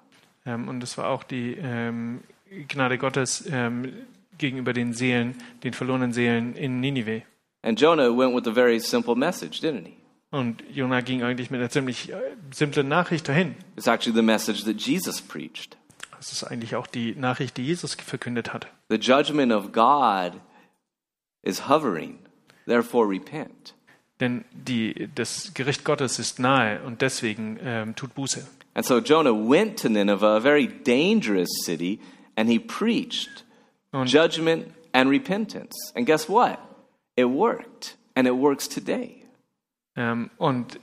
Ähm, und es war auch die ähm, Gnade Gottes ähm, gegenüber den Seelen, den verlorenen Seelen in Ninive. And Jonah went with a very simple message, didn't he? Und Jona ging eigentlich mit einer ziemlich äh, simplen Nachricht dahin. It's actually the message that Jesus preached. Das ist eigentlich auch die Nachricht, die Jesus verkündet hat. The judgment of God is hovering, therefore repent. Denn die, das Gericht Gottes ist nahe und deswegen ähm, tut Buße. And so Jonah went to Nineveh, a very dangerous city, and he preached Und- judgment and repentance. And guess what? It worked, and it works today. Ähm, und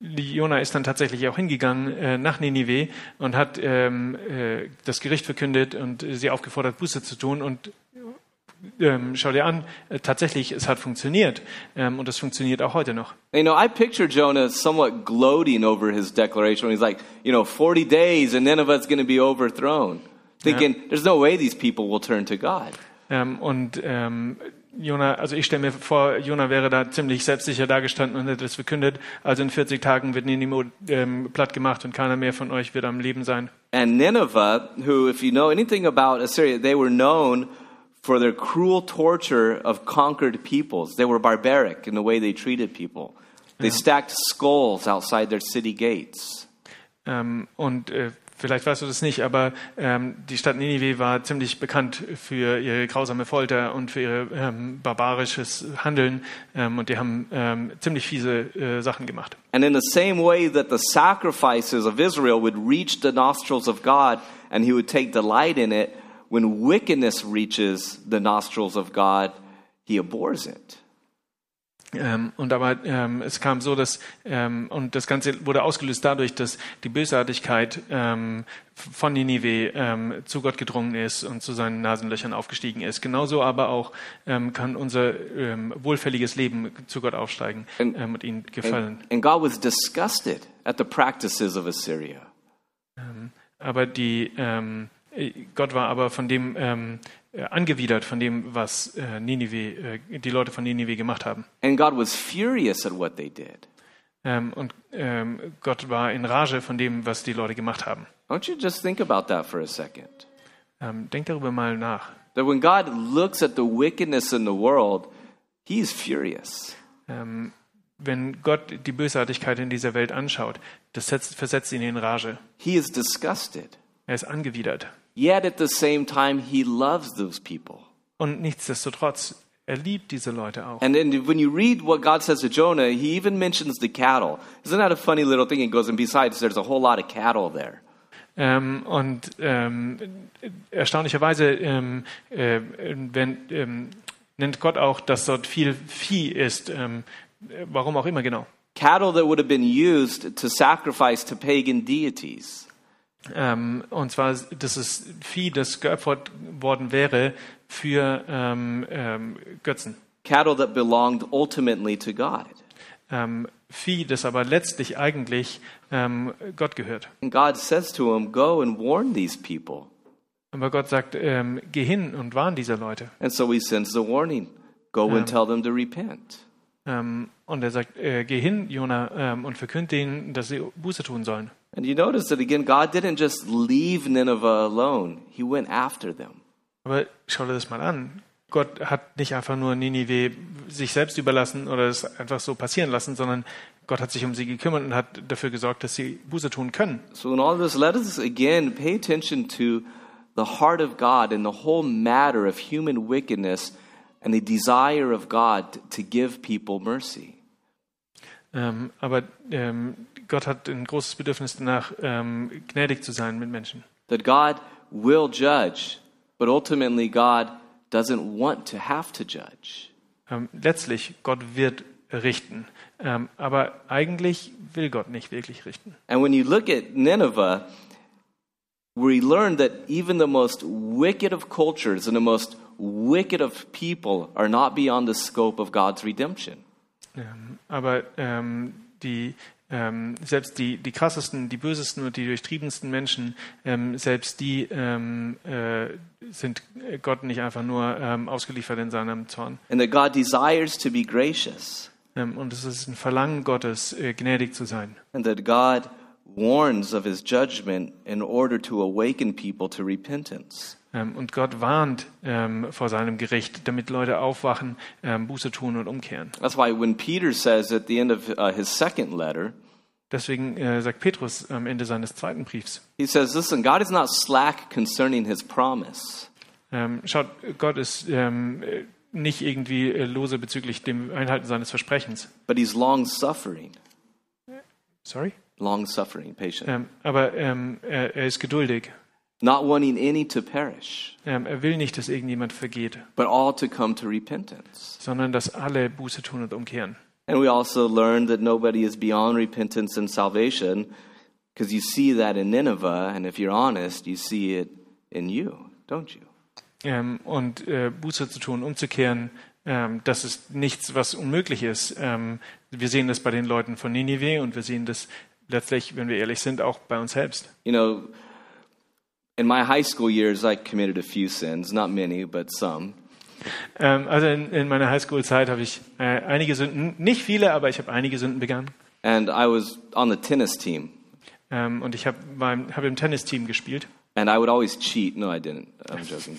Jona ist dann tatsächlich auch hingegangen äh, nach Ninive und hat ähm, äh, das Gericht verkündet und sie aufgefordert, Buße zu tun. Und ähm, schau dir an, äh, tatsächlich, es hat funktioniert ähm, und es funktioniert auch heute noch. You know, I picture Jonah somewhat gloating over his declaration he's like, you know, 40 days and Nineveh's going to be overthrown. Thinking, there's no way these people will turn to God. Ähm, und ähm, Jona, also ich stelle mir vor, Jona wäre da ziemlich selbstsicher dagestanden und hätte das verkündet. Also in 40 Tagen wird Ninimo ähm, platt gemacht und keiner mehr von euch wird am Leben sein. And Nineveh, who, if you know anything about Assyria, they were known for their cruel torture of conquered peoples. They were barbaric in the way they treated people. They stacked skulls outside their city gates. Ähm, und äh, vielleicht weißt du das nicht, aber ähm, die Stadt Ninive war ziemlich bekannt für ihre grausame Folter und für ihr ähm, barbarisches Handeln. Ähm, und die haben ähm, ziemlich fiese äh, Sachen gemacht. And in the same way that the sacrifices of Israel would reach the nostrils of God and he would take delight in it, when wickedness reaches the nostrils of God, he abhors it. Ähm, und aber ähm, es kam so, dass ähm, und das Ganze wurde ausgelöst dadurch, dass die Bösartigkeit ähm, von Ninive ähm, zu Gott gedrungen ist und zu seinen Nasenlöchern aufgestiegen ist. Genauso aber auch ähm, kann unser wohlfälliges Leben zu Gott aufsteigen And- und ihm gefallen. And, and God was disgusted at the practices of Assyria. Aber die Gott war aber von dem ähm, äh, angewidert von dem, was äh, Ninive, äh, die Leute von Ninive gemacht haben. And God was furious at what they did. Ähm, und ähm, Gott war in Rage von dem, was die Leute gemacht haben. Don't you just think about that for a second? Ähm, denkt darüber mal nach. That when God looks at the wickedness in the world, he is furious. Ähm, wenn Gott die Bösartigkeit in dieser Welt anschaut, das setzt, versetzt ihn in Rage. He is disgusted. Er ist angewidert. Yet at the same time, he loves those people. Und nichtsdestotrotz, er liebt diese Leute auch. And then when you read what God says to Jonah, he even mentions the cattle. Isn't that a funny little thing? He goes, and besides, there's a whole lot of cattle there. Ähm, und ähm, erstaunlicherweise ähm, äh, wenn, ähm, nennt Gott auch, dass dort viel Vieh ist. Ähm, äh, warum auch immer genau. Cattle that would have been used to sacrifice to pagan deities. Ähm, und zwar, das ist Vieh, das geopfert worden wäre für ähm, ähm, Götzen. Cattle that belonged ultimately to God. Ähm, Vieh, das aber letztlich eigentlich ähm, Gott gehört. And God says to him, Go and warn these people. Aber Gott sagt, ähm, geh hin und warn diese Leute. And so he sends the warning Go and tell them to repent. Ähm, und er sagt, äh, geh hin, Jona, ähm, und verkünd ihnen, dass sie Buße tun sollen. And you notice that again, God didn't just leave Nineveh alone, He went after them. Aber schau dir das mal an. Gott hat nicht einfach nur Ninive sich selbst überlassen oder es einfach so passieren lassen, sondern Gott hat sich um sie gekümmert und hat dafür gesorgt, dass sie Buße tun können. So, in all this, let us again pay attention to the heart of God and the whole matter of human wickedness and the desire of God to give people mercy. Ähm, aber ähm, Gott hat ein großes Bedürfnis danach, ähm, gnädig zu sein mit Menschen. That God will judge, but ultimately, God doesn't want to have to judge. Ähm, letztlich, Gott wird richten. Ähm, aber eigentlich will Gott nicht wirklich richten. And when you look at Nineveh, we learn that even the most wicked of cultures and the most wicked of people are not beyond the scope of God's redemption. Ähm, aber ähm, die, ähm, selbst die, die krassesten, die bösesten und die durchtriebensten Menschen, ähm, selbst die ähm, äh, sind Gott nicht einfach nur ähm, ausgeliefert in seinem Zorn. And that God desires to be gracious. Ähm, und es ist ein Verlangen Gottes, äh, gnädig zu sein. And that God warns of his judgment in order to awaken people to repentance. Ähm, und Gott warnt ähm, vor seinem Gericht, damit Leute aufwachen, ähm, Buße tun und umkehren. That's why when Peter says at the end of uh, his second letter, Deswegen äh, sagt Petrus am Ende seines zweiten Briefs, he says, Listen, God is not slack concerning his promise. ähm, schaut, Gott ist ähm, äh, nicht irgendwie äh, lose bezüglich dem Einhalten seines Versprechens. But he's long suffering, Sorry? long suffering, patient, Ähm, aber er, er ist geduldig. Not wanting any to perish, Ähm, er will nicht, dass irgendjemand vergeht, but all to come to repentance. sondern dass alle Buße tun und umkehren. And we also learn that nobody is beyond repentance and salvation because you see that in Nineveh, and if you're honest, you see it in you, don't you? ähm, und äh, Buße zu tun, umzukehren, ähm, das ist nichts, was unmöglich ist. Ähm, wir sehen das bei den Leuten von Ninive und wir sehen das letztlich, wenn wir ehrlich sind, auch bei uns selbst. You know, in my high school years, I committed a few sins, not many, but some. Ähm, also in, in meiner Highschool-Zeit habe ich äh, einige Sünden, nicht viele, aber ich habe einige Sünden begangen. And I was on the tennis team. Ähm, und ich habe hab im Tennisteam gespielt. And I would always cheat. No, I didn't. I'm joking.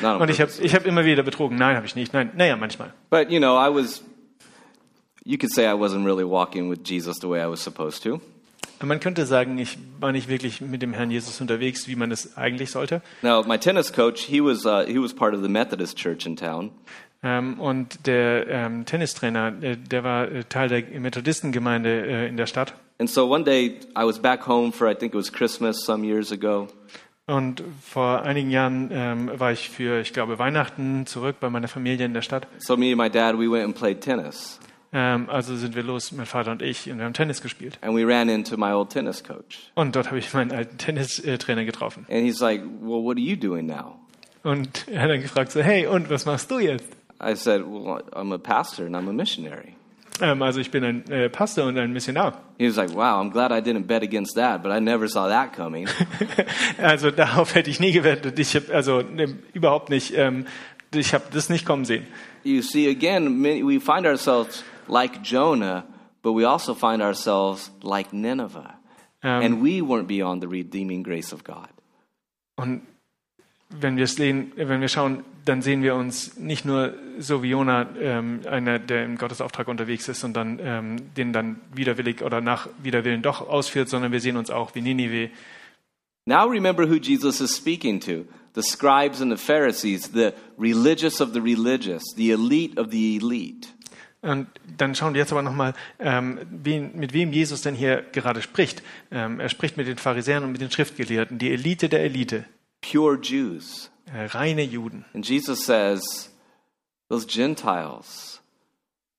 Not Und ich habe ich hab immer wieder betrogen. Nein, habe ich nicht. Nein, naja, manchmal. But, you know, I was, you could say I wasn't really walking with Jesus the way I was supposed to. Man könnte sagen, ich war nicht wirklich mit dem Herrn Jesus unterwegs, wie man es eigentlich sollte. Now, my tennis coach, he was, uh, he was part of the Methodist church in town. Ähm, und der ähm, Tennistrainer, äh, der war äh, Teil der Methodistengemeinde äh, in der Stadt. And so one day I was back home for, I think it was Christmas some years ago. Und vor einigen Jahren ähm, war ich für, ich glaube, Weihnachten zurück bei meiner Familie in der Stadt. So me and my dad, we went and played tennis. Ähm, also sind wir los, mein Vater und ich, und wir haben Tennis gespielt. And we ran into my old tennis coach. Und dort habe ich meinen alten Tennistrainer getroffen. And he's like, well, what are you doing now? Und er hat dann gefragt so, hey, und was machst du jetzt? I said, well, I'm a pastor and I'm a missionary. Ähm, also ich bin ein äh, Pastor und ein Missionar. [LAUGHS] He was like, wow, I'm glad I didn't bet against that, but I never saw that coming. [LAUGHS] Also darauf hätte ich nie gewettet. Ich habe also ne, überhaupt nicht, ähm, ich habe das nicht kommen sehen. you see, again, we find ourselves like Jonah, but we also find ourselves like Nineveh. Um, and we weren't beyond the redeeming grace of God. Und wenn wir es sehen, wenn wir schauen, dann sehen wir uns nicht nur so wie Jona, ähm, einer, der im Gottesauftrag unterwegs ist und dann ähm, den dann widerwillig oder nach Widerwillen doch ausführt, sondern wir sehen uns auch wie Ninive. Now remember who Jesus is speaking to the scribes and the Pharisees, the religious of the religious, the elite of the elite. Und dann schauen wir jetzt aber nochmal, ähm, wen, mit wem Jesus denn hier gerade spricht. Ähm, er spricht mit den Pharisäern und mit den Schriftgelehrten, die Elite der Elite, Pure Jews. äh, reine Juden. And Jesus says, those Gentiles,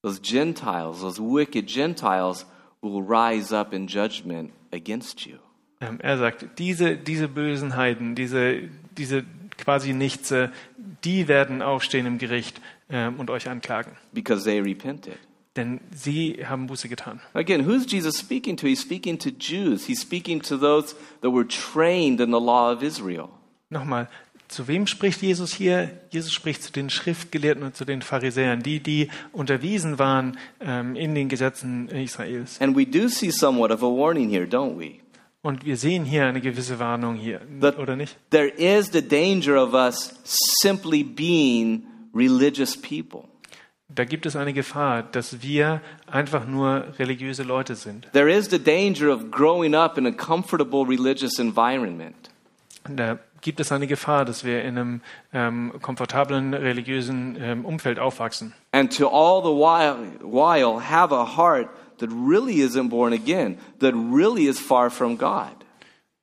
those Gentiles, those wicked Gentiles will rise up in judgment against you. Ähm, er sagt, diese, diese bösen Heiden, diese, diese quasi Nichtse, die werden aufstehen im Gericht ähm, und euch anklagen. because they repented. Denn sie haben Buße getan. Again, who's Jesus speaking to? He's speaking to Jews. He's speaking to those that were trained in the law of Israel. Nochmal, zu wem spricht Jesus hier? Jesus spricht zu den Schriftgelehrten und zu den Pharisäern, die, die unterwiesen waren ähm, in den Gesetzen Israels. And we do see somewhat of a warning here, don't we? Und wir sehen hier eine gewisse Warnung hier, That oder nicht? There is the danger of us simply being religious people. Da gibt es eine Gefahr, dass wir einfach nur religiöse Leute sind. There is the danger of growing up in a comfortable religious environment. Da gibt es eine Gefahr, dass wir in einem ähm, komfortablen religiösen ähm, Umfeld aufwachsen. and to all the while, while have a heart that really isn't born again, that really is far from God.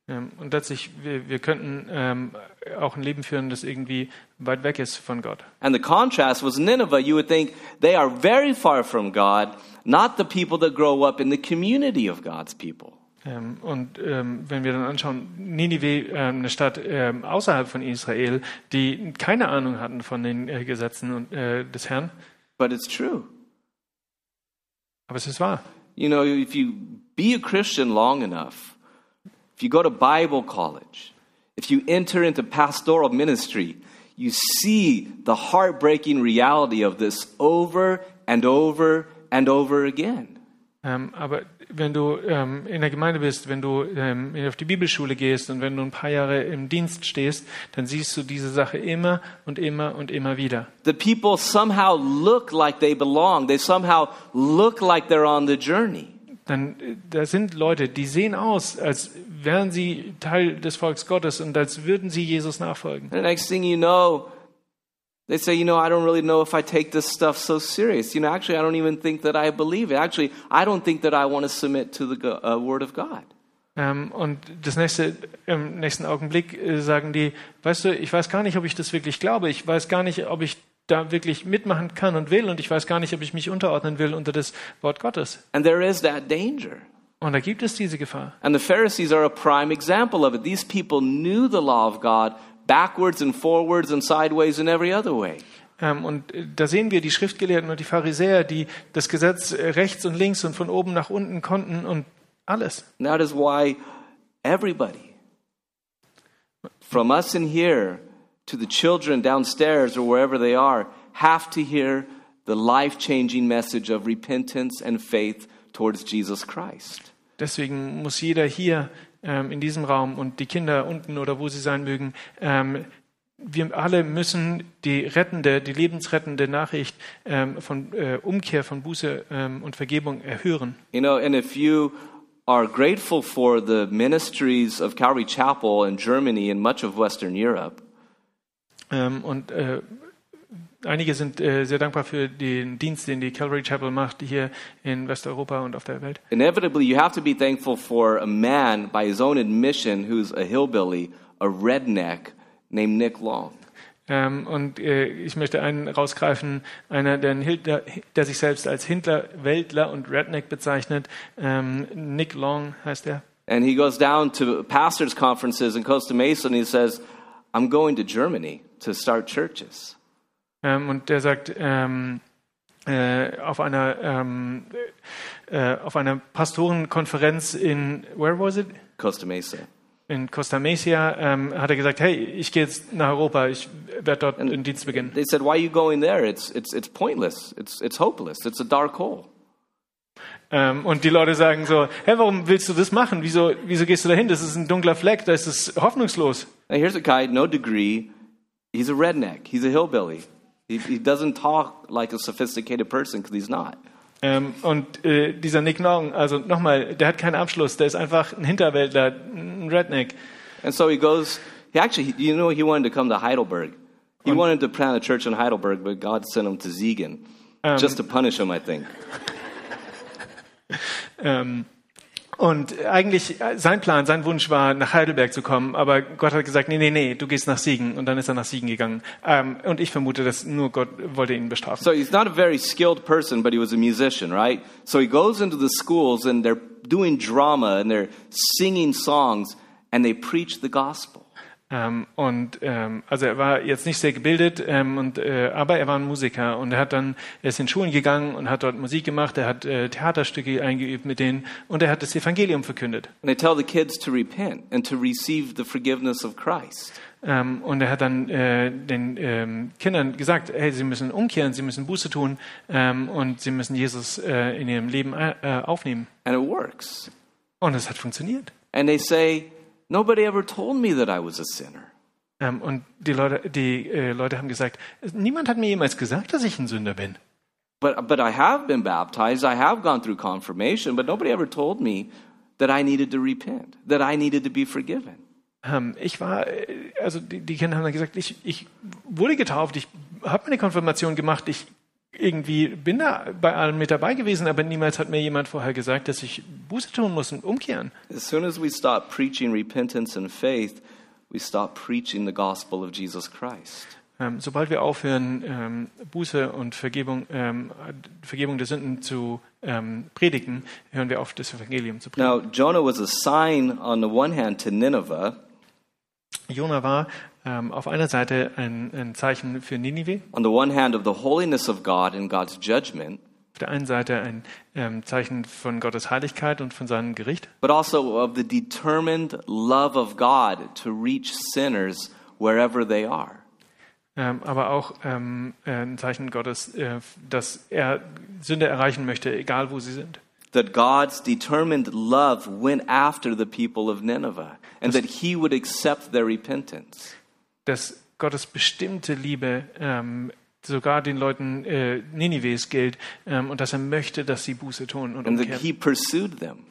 Ähm, und letztlich, wir, wir könnten ähm, auch ein Leben führen, das irgendwie weit weg ist von Gott. And the contrast was Nineveh. You would think they are very far from God, not the people that grow up in the community of God's people. Ähm, und ähm, wenn wir dann anschauen, Ninive, ähm, eine Stadt ähm, außerhalb von Israel, die keine Ahnung hatten von den äh, Gesetzen und, äh, des Herrn, But it's true. aber es ist wahr. You know, if you be a Christian long enough, if you go to Bible college, if you enter into pastoral ministry, you see the heartbreaking reality of this over and over and over again. Ähm, aber wenn du ähm, in der Gemeinde bist, wenn du ähm, auf die Bibelschule gehst und wenn du ein paar Jahre im Dienst stehst, dann siehst du diese Sache immer und immer und immer wieder. The people somehow look like they belong, they somehow look like they're on the journey. Dann da sind Leute, die sehen aus, als wären sie Teil des Volkes Gottes und als würden sie Jesus nachfolgen. The next thing you know, they say, you know, I don't really know if I take this stuff so serious. You know, actually, I don't even think that I believe it. Actually, I don't think that I want to submit to the uh, Word of God. Ähm, und das nächste, im nächsten Augenblick äh, sagen die, weißt du, ich weiß gar nicht, ob ich das wirklich glaube. Ich weiß gar nicht, ob ich da wirklich mitmachen kann und will. Und ich weiß gar nicht, ob ich mich unterordnen will unter das Wort Gottes. And there is that danger. Und da gibt es diese Gefahr. And the Pharisees are a prime example of it. These people knew the law of God backwards and forwards and sideways and every other way. Ähm, und äh, da sehen wir die Schriftgelehrten und die Pharisäer, die das Gesetz äh, rechts und links und von oben nach unten konnten und alles. And that is why everybody, from us in here to the children downstairs or wherever they are, have to hear the life changing message of repentance and faith towards Jesus Christ. Deswegen muss jeder hier ähm, in diesem Raum und die Kinder unten oder wo sie sein mögen, ähm, wir alle müssen die rettende, die lebensrettende Nachricht ähm, von äh, Umkehr, von Buße ähm, und Vergebung erhören. You know, and if you are grateful for the ministries of Calvary Chapel in Germany and much of Western Europe, Ähm, und äh, einige sind äh, sehr dankbar für den Dienst, den die Calvary Chapel macht hier in Westeuropa und auf der Welt. inevitably you have to be thankful for a man, by his own admission, who's a hillbilly, a redneck named Nick Long. Ähm, und äh, ich möchte einen rausgreifen, einer, der, Hildler, der sich selbst als Hindler, Weltler und Redneck bezeichnet. Ähm, Nick Long heißt er. And he goes down to pastors' conferences in Costa Mesa and he says, I'm going to Germany to start churches. Ähm, und der sagt, ähm, äh, auf einer ähm, äh, auf einer Pastorenkonferenz in where was it? Costa Mesa. In Costa Mesa ähm, hat er gesagt, hey, ich gehe jetzt nach Europa, ich werde dort den Dienst beginnen. They said, Why are you going there? It's, it's, it's pointless. It's, it's hopeless. It's a dark hole. Ähm, und die Leute sagen so, hey, warum willst du das machen? Wieso, wieso gehst du dahin? Das ist ein dunkler Fleck, das ist hoffnungslos. Now, here's a guy, no degree. He's a redneck. He's a hillbilly. He, he doesn't talk like a sophisticated person because he's not. Ähm, und äh, dieser Nick Long, also nochmal, der hat keinen Abschluss, der ist einfach ein Hinterwäldler, ein Redneck. And so he goes, he actually, you know, he wanted to come to Heidelberg. He wanted to plant a church in Heidelberg, but God sent him to Ziegen just to punish him, I think. Ähm, und eigentlich äh, sein Plan, sein Wunsch war, nach Heidelberg zu kommen, aber Gott hat gesagt, nee, nee, nee, du gehst nach Siegen. Und dann ist er nach Siegen gegangen. Ähm, und ich vermute, dass nur Gott wollte ihn bestrafen. So he's not a very skilled person, but he was a musician, right? So he goes into the schools and they're doing drama and they're singing songs and they preach the gospel. Ähm, und ähm, also er war jetzt nicht sehr gebildet, ähm, und, äh, aber er war ein Musiker und er hat dann er ist in Schulen gegangen und hat dort Musik gemacht. Er hat äh, Theaterstücke eingeübt mit denen und er hat das Evangelium verkündet. And tell the kids to repent and to receive the forgiveness of Christ. Ähm, und er hat dann äh, den ähm, Kindern gesagt, hey, sie müssen umkehren, sie müssen Buße tun ähm, und sie müssen Jesus äh, in ihrem Leben äh, aufnehmen. And it works. Und es hat funktioniert. And they say, Nobody ever told me that I was a sinner. Ähm, und die Leute, die äh, Leute haben gesagt, niemand hat mir jemals gesagt, dass ich ein Sünder bin. But, but I have been baptized, I have gone through confirmation, but nobody ever told me that I needed to repent, that I needed to be forgiven. Ähm, ich war, äh, also die, die Kinder haben dann gesagt, ich, ich wurde getauft, ich habe meine Konfirmation gemacht, ich irgendwie bin da bei allem mit dabei gewesen, aber niemals hat mir jemand vorher gesagt, dass ich Buße tun muss und umkehren. As soon as we stop preaching repentance and faith, we stop preaching the gospel of Jesus Christ. Ähm, sobald wir aufhören, ähm, Buße und Vergebung, ähm, Vergebung der Sünden zu ähm, predigen, hören wir auf, das Evangelium zu predigen. Now, Jonah was a sign on the one hand to Nineveh, Jona war ähm, auf einer Seite ein, ein Zeichen für Ninive, on the one hand of the holiness of God and God's judgment, auf der einen Seite ein ähm, Zeichen von Gottes Heiligkeit und von seinem Gericht, but also of the determined love of God to reach sinners wherever they are. ähm, aber auch ähm, äh, ein Zeichen Gottes, äh, dass er Sünde erreichen möchte, egal wo sie sind. That God's determined love went after the people of Nineveh and that he would accept their repentance. Dass Gottes bestimmte Liebe ähm, sogar den Leuten äh, Ninives gilt ähm, und dass er möchte, dass sie Buße tun und And that umkehren. he pursued them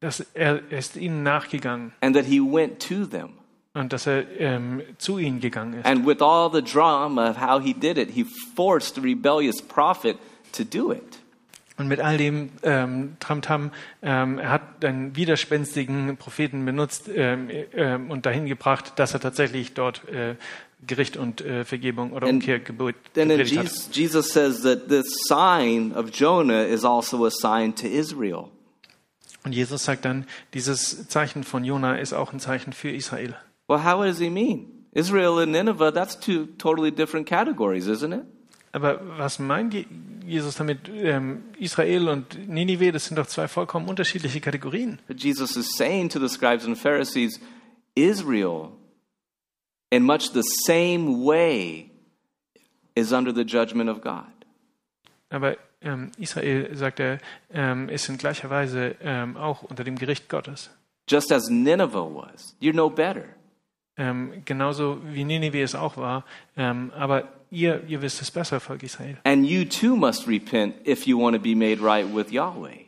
Dass er, er ist ihnen nachgegangen and that he went to them. und dass er ähm, zu ihnen gegangen ist. And with all the drama of how he did it, he forced the rebellious prophet to do it. Und mit all dem ähm, Tamtam, ähm, er hat einen widerspenstigen Propheten benutzt ähm, ähm, und dahin gebracht, dass er tatsächlich dort äh, Gericht und äh, Vergebung oder And Umkehr gebot, Then gepredigt hat. Jesus, Jesus says that the sign of Jonah is also a sign to Israel. Und Jesus sagt dann, dieses Zeichen von Jona ist auch ein Zeichen für Israel. Well, how does he mean? Israel and Nineveh, that's two totally different categories, isn't it? Aber was meint Jesus damit? Ähm, Israel und Ninive, das sind doch zwei vollkommen unterschiedliche Kategorien. But Jesus is saying to the scribes and Pharisees, Israel, in much the same way, is under the judgment of God. Aber ähm, Israel, sagt er, ähm, ist in gleicher Weise ähm, auch unter dem Gericht Gottes. Just as Nineveh was. You're no better. Ähm, genauso wie Ninive es auch war. Ähm, aber ihr, ihr wisst es besser, Volk Israel. And you too must repent if you want to be made right with Yahweh.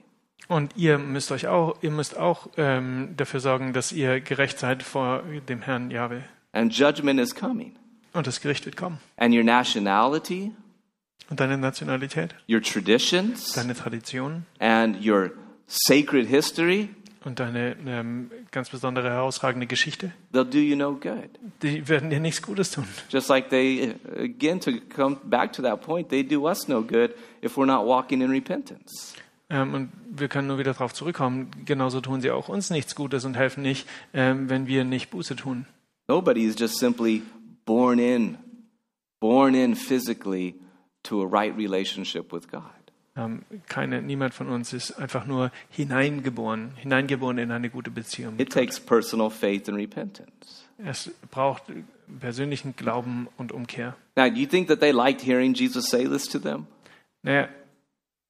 Und ihr müsst euch auch, ihr müsst auch ähm, dafür sorgen, dass ihr gerecht seid vor dem Herrn Jahwe. And judgment is coming. Und das Gericht wird kommen. And your nationality, Und deine Nationalität, your traditions, deine Traditionen and your sacred history, und deine ähm, ganz besondere herausragende Geschichte, they'll do you no good. die werden dir nichts Gutes tun. Just like they, again, to come back to that point, they do us no good if we're not walking in repentance. Ähm, und wir können nur wieder darauf zurückkommen. Genauso tun sie auch uns nichts Gutes und helfen nicht, ähm, wenn wir nicht Buße tun. Nobody is just simply born in, born in physically to a right relationship with God. Ähm, keine, niemand von uns ist einfach nur hineingeboren, hineingeboren in eine gute Beziehung. It takes personal faith and repentance. Es braucht persönlichen Glauben und Umkehr. Now, do you think that they liked hearing Jesus say this to them? Naja,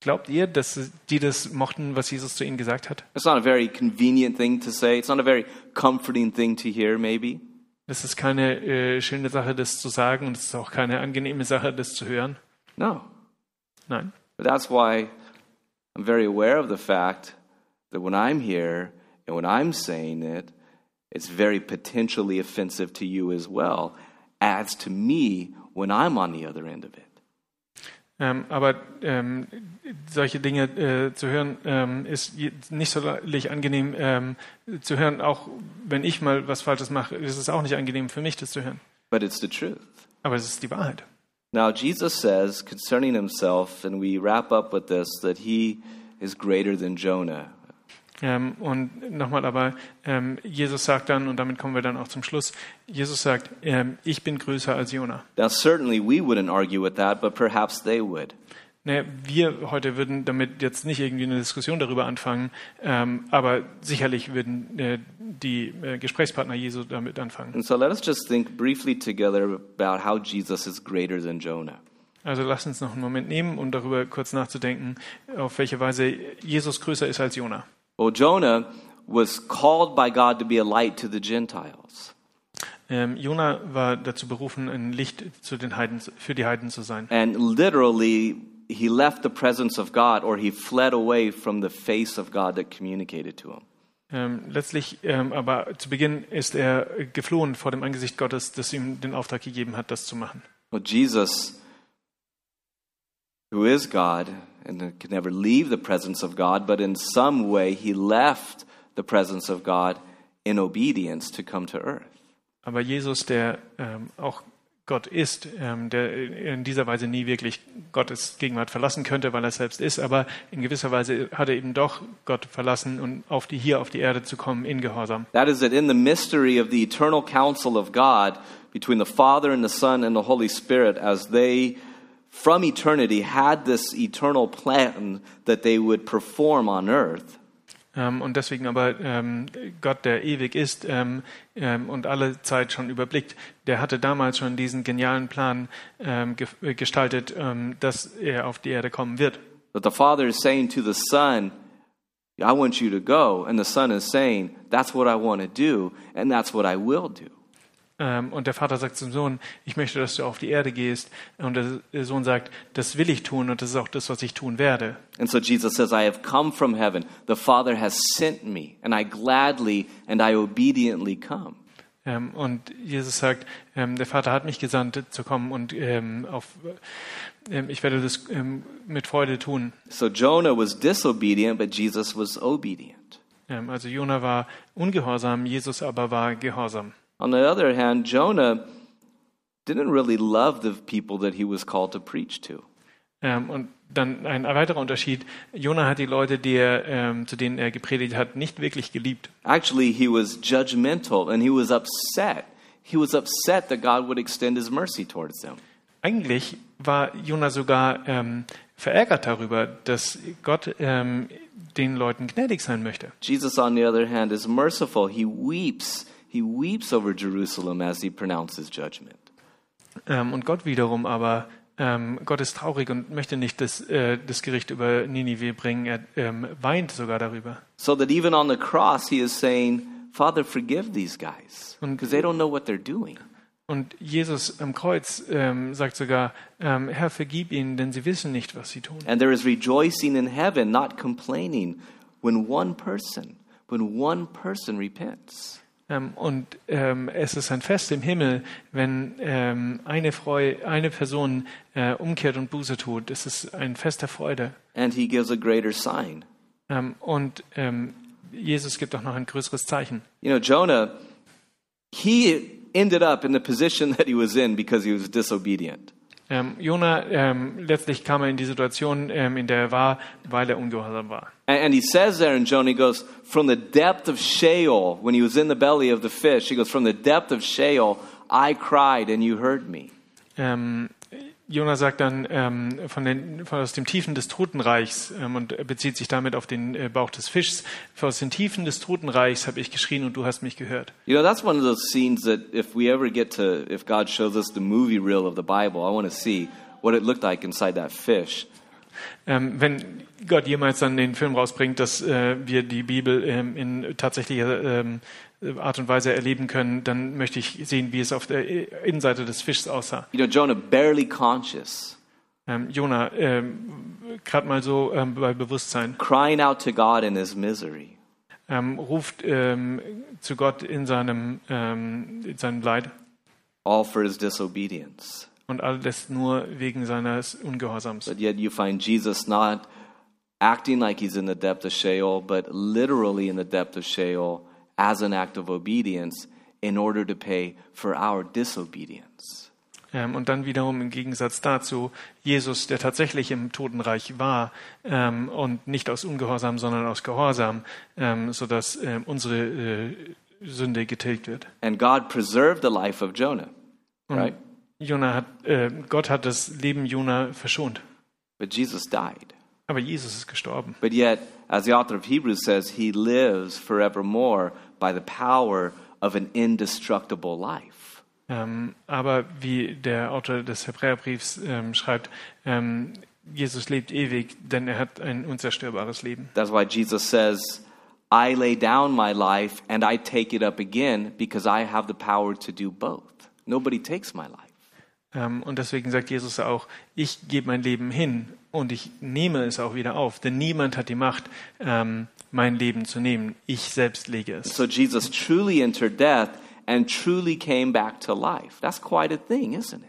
glaubt ihr, dass die das mochten, was Jesus zu ihnen gesagt hat? It's not a very convenient thing to say. It's not a very comforting thing to hear, maybe. Das ist keine äh, schöne Sache, das zu sagen, und es ist auch keine angenehme Sache, das zu hören. No. Nein. But that's why I'm very aware of the fact that when I'm here and when I'm saying it, it's very potentially offensive to you as well, as to me when I'm on the other end of it. Ähm, aber ähm, solche Dinge äh, zu hören, ähm, ist nicht so sonderlich angenehm ähm, zu hören. Auch wenn ich mal was Falsches mache, ist es auch nicht angenehm für mich, das zu hören. But it's the truth. Aber es ist die Wahrheit. Now, Jesus says concerning himself, and we wrap up with this, that he is greater than Jonah. Ähm, und nochmal aber, ähm, Jesus sagt dann, und damit kommen wir dann auch zum Schluss, Jesus sagt, ähm, ich bin größer als Jona. Now, certainly we wouldn't argue with that, but perhaps they would. Naja, wir heute würden damit jetzt nicht irgendwie eine Diskussion darüber anfangen, ähm, aber sicherlich würden äh, die äh, Gesprächspartner Jesu damit anfangen. And so let us just think briefly together about how Jesus is greater than Jonah. Also lasst uns noch einen Moment nehmen, um darüber kurz nachzudenken, auf welche Weise Jesus größer ist als Jona. Well, Jonah was called by God to be a light to the Gentiles. Ähm, Jona war dazu berufen, ein Licht zu den Heiden, für die Heiden zu sein. And literally, he left the presence of God or he fled away from the face of God that communicated to him. Ähm, letztlich ähm, aber zu Beginn ist er geflohen vor dem Angesicht Gottes, das ihm den Auftrag gegeben hat, das zu machen. Well, Jesus, who is God and can never leave the presence of God, but in some way he left the presence of God in obedience to come to earth. Aber Jesus, der ähm, auch Gott ist, ähm, der in dieser Weise nie wirklich Gottes Gegenwart verlassen könnte, weil er selbst ist, aber in gewisser Weise hat er eben doch Gott verlassen und auf die, hier auf die Erde zu kommen in Gehorsam. That is, that in the mystery of the eternal counsel of God between the Father and the Son and the Holy Spirit, as they from eternity had this eternal plan that they would perform on earth, und deswegen aber ähm, Gott, der ewig ist ähm, ähm, und alle Zeit schon überblickt, der hatte damals schon diesen genialen Plan ähm, äh, gestaltet, ähm, dass er auf die Erde kommen wird. that the Father is saying to the Son, I want you to go. And the Son is saying, That's what I want to do, and that's what I will do. Ähm, und der Vater sagt zum Sohn, ich möchte, dass du auf die Erde gehst. Und der Sohn sagt, das will ich tun und das ist auch das, was ich tun werde. And so Jesus says, I have come from heaven. The Father has sent me, and I gladly and I obediently come. Ähm, und Jesus sagt, ähm, der Vater hat mich gesandt, zu kommen und auf, ich werde das mit Freude tun. So Jonah was disobedient, but Jesus was obedient. Also Jona war ungehorsam, Jesus aber war gehorsam. On the other hand, Jonah didn't really love the people that he was called to preach to. Ähm, und dann ein weiterer Unterschied, Jona hat die Leute, die er, ähm, zu denen er gepredigt hat, nicht wirklich geliebt. Actually, he was judgmental and he was upset. he was upset that God would extend his mercy towards them. Eigentlich war Jona sogar ähm, verärgert darüber, dass Gott den Leuten gnädig sein möchte. Jesus, on the other hand, is merciful. He weeps. He weeps over Jerusalem as he pronounces judgment. Ähm, und Gott wiederum aber, ähm, Gott ist traurig und möchte nicht das, äh, das Gericht über Ninive bringen. Er ähm, weint sogar darüber. So that even on the cross, he is saying, Father, forgive these guys because they don't know what they're doing. Und Jesus am Kreuz ähm, sagt sogar, ähm, Herr, vergib ihnen, denn sie wissen nicht, was sie tun. And there is rejoicing in heaven, not complaining, when one person, when one person repents. Ähm, und ähm, es ist ein Fest im Himmel, wenn ähm, eine, Freu eine Person äh, umkehrt und Buße tut. Es ist ein Fest der Freude. And he gives a greater sign. Ähm, und ähm, Jesus gibt auch noch ein größeres Zeichen. You know, Jonah, he ended up in the position [LAUGHS] that he was in because he was disobedient. Ähm, Jona, ähm, letztlich kam er in die Situation, ähm, in der er war, weil er ungehorsam war. And, and he says there in Jonah, he goes, from the depth of Sheol, when he was in the belly of the fish, he goes, from the depth of Sheol, I cried and you heard me. Ähm, Jona sagt dann ähm, von den, von aus dem Tiefen des Totenreichs ähm, und bezieht sich damit auf den äh, Bauch des Fischs. Aus den Tiefen des Totenreichs habe ich geschrien und du hast mich gehört. You know, that's one of those scenes that if we ever get to, if God shows us the movie reel of the Bible, I want to see what it looked like inside that fish. Ähm, wenn Gott jemals dann den Film rausbringt, dass äh, wir die Bibel ähm, in tatsächlicher ähm, Art und Weise erleben können, dann möchte ich sehen, wie es auf der Innenseite des Fischs aussah. You know, Jonah barely conscious, Ähm, Jona, ähm, gerade mal so ähm, bei Bewusstsein, crying out to God in his misery. ähm, ruft ähm, zu Gott in seinem, ähm, in seinem Leid all for his disobedience. und alles nur wegen seines Ungehorsams. But yet you find Jesus not acting like he's in the depth of Sheol, but literally in the depth of Sheol as an act of obedience in order to pay for our disobedience. Ähm, und dann wiederum im Gegensatz dazu Jesus, der tatsächlich im Totenreich war ähm, und nicht aus Ungehorsam, sondern aus Gehorsam, ähm, sodass ähm, unsere äh, Sünde getilgt wird. And God preserved the life of Jonah, right? Jona hat, äh, Gott hat das Leben Jona verschont, But Jesus died. aber Jesus ist gestorben. But yet, as the author of Hebrews says, he lives forevermore by the power of an indestructible life. Ähm, aber wie der Autor des Hebräerbriefs ähm, schreibt, ähm, Jesus lebt ewig, denn er hat ein unzerstörbares Leben. That's why Jesus says, I lay down my life and I take it up again because I have the power to do both. Nobody takes my life. Ähm, und deswegen sagt Jesus auch, ich gebe mein Leben hin und ich nehme es auch wieder auf, denn niemand hat die Macht, ähm, mein Leben zu nehmen. Ich selbst lege es. So Jesus truly entered death and truly came back to life. That's quite a thing, isn't it?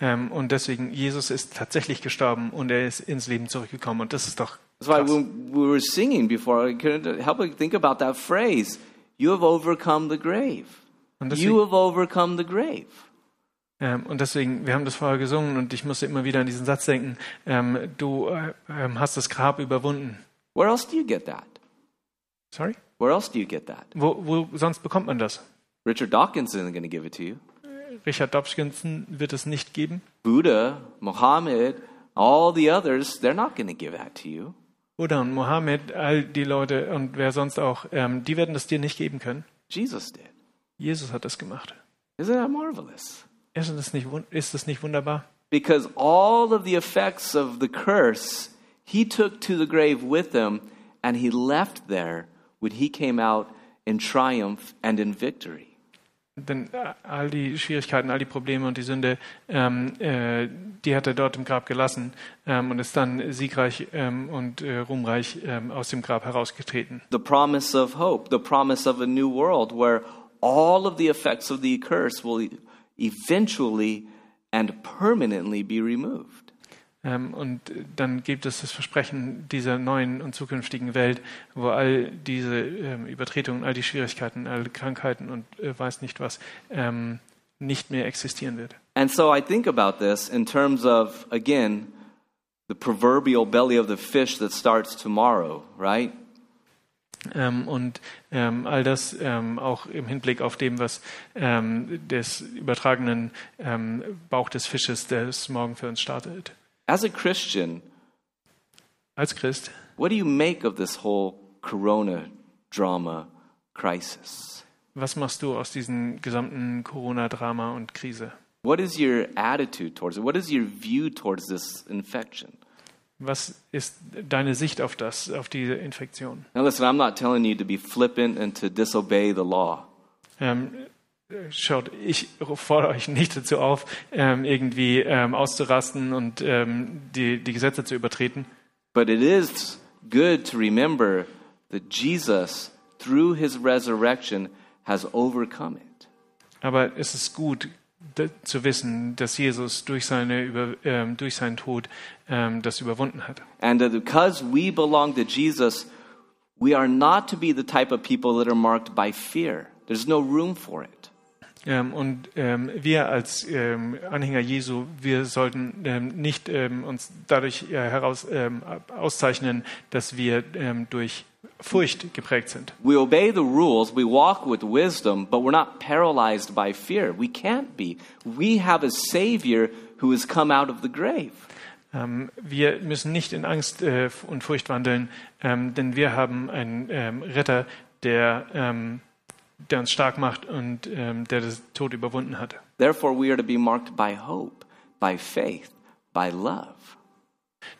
Ähm, und deswegen, Jesus ist tatsächlich gestorben und er ist ins Leben zurückgekommen. Und das ist doch That's why krass. when we were singing before, I couldn't help but think about that phrase You have overcome the grave. Und You deswegen, have overcome the grave. Ähm, und deswegen, wir haben das vorher gesungen und ich musste immer wieder an diesen Satz denken, ähm, du äh, ähm, hast das Grab überwunden. Where else do you get that? Sorry? Where else do you get that? Wo, wo sonst bekommt man das? Richard Dawkins isn't going to give it to you. Richard Dawkinson wird es nicht geben. Buddha, Muhammad, all the others, they're not going to give that to you. Buddha und Mohammed, all die Leute und wer sonst auch, die werden das dir nicht geben können. Jesus did. Jesus hat das gemacht. Isn't that marvelous? Ist das nicht, ist das nicht wunderbar? Because all of the effects of the curse, he took to the grave with him, and he left there when he came out in triumph and in victory. Denn äh, all die Schwierigkeiten, all die Probleme und die Sünde, ähm, äh, die hat er dort im Grab gelassen ähm, und ist dann siegreich ähm, und äh, ruhmreich ähm, aus dem Grab herausgetreten. The promise of hope, the promise of a new world where all of the effects of the curse will eventually and permanently be removed. Ähm, und dann gibt es das Versprechen dieser neuen und zukünftigen Welt, wo all diese ähm, Übertretungen, all die Schwierigkeiten, all die Krankheiten und äh, weiß nicht was ähm, nicht mehr existieren wird. And so I think about this in terms of, again, the proverbial belly of the fish that starts tomorrow, right? Ähm, und ähm, all das ähm, auch im Hinblick auf dem, was ähm, des übertragenen ähm, Bauch des Fisches, des morgen für uns startet. As a Christian, Als Christ, what do you make of this whole corona drama crisis? was machst du aus diesem gesamten Corona-Drama und Krise? What is your attitude towards it? What is your view towards this infection? Was ist deine Sicht auf das, auf diese Infektion? Now, listen, I'm not telling you to be flippant and to disobey the law. Ähm, schaut, ich fordere euch nicht dazu auf, ähm, irgendwie ähm, auszurasten und ähm, die, die Gesetze zu übertreten. But it is good to remember that Jesus, through his resurrection, has overcome it. Aber es ist gut zu wissen, dass Jesus durch, seine ähm, durch seinen Tod ähm, das überwunden hat. And because we belong to Jesus, we are not to be the type of people that are marked by fear. There's no room for it. Ähm, und ähm, wir als ähm, Anhänger Jesu, wir sollten nicht uns dadurch äh, heraus auszeichnen, dass wir durch Furcht geprägt sind. We obey the rules, we walk with wisdom, but we're not paralyzed by fear. We can't be. We have a Savior who has come out of the grave. Ähm, wir müssen nicht in Angst äh, und Furcht wandeln, ähm, denn wir haben einen ähm, Retter, der, ähm, der uns stark macht und ähm, der das Tod überwunden hat. Therefore, we are to be marked by hope, by faith, by love.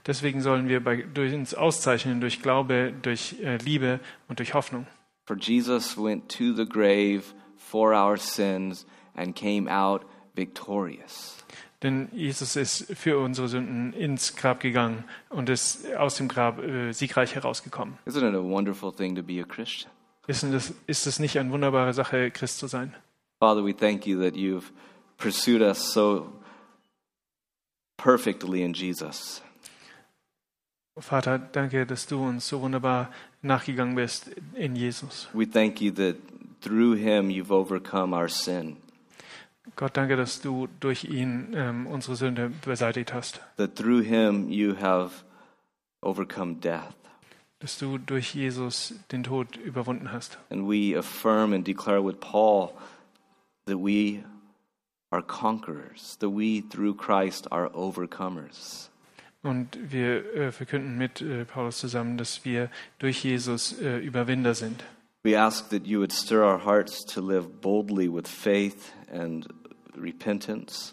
Deswegen sollen wir bei, durch uns auszeichnen durch Glaube, durch äh, Liebe und durch Hoffnung. For Jesus went to the grave for our sins and came out victorious. Denn Jesus ist für unsere Sünden ins Grab gegangen und ist aus dem Grab äh, siegreich herausgekommen. Isn't it a wonderful thing to be a Christian? Ist, das, ist es nicht eine wunderbare Sache, Christ zu sein? Father, we thank you that you've pursued us so perfectly in Jesus. Vater, danke, dass du uns so wunderbar nachgegangen bist in Jesus. We thank you that through him you've overcome our sin, Gott, danke, dass du durch ihn ähm, unsere Sünde beseitigt hast. that through him you have overcome death. Dass du durch Jesus den Tod überwunden hast. And we affirm and declare with Paul that we are conquerors, that we through Christ are overcomers. Und wir äh, verkünden mit äh, Paulus zusammen, dass wir durch Jesus äh, Überwinder sind. We ask that you would stir our hearts to live boldly with faith and repentance,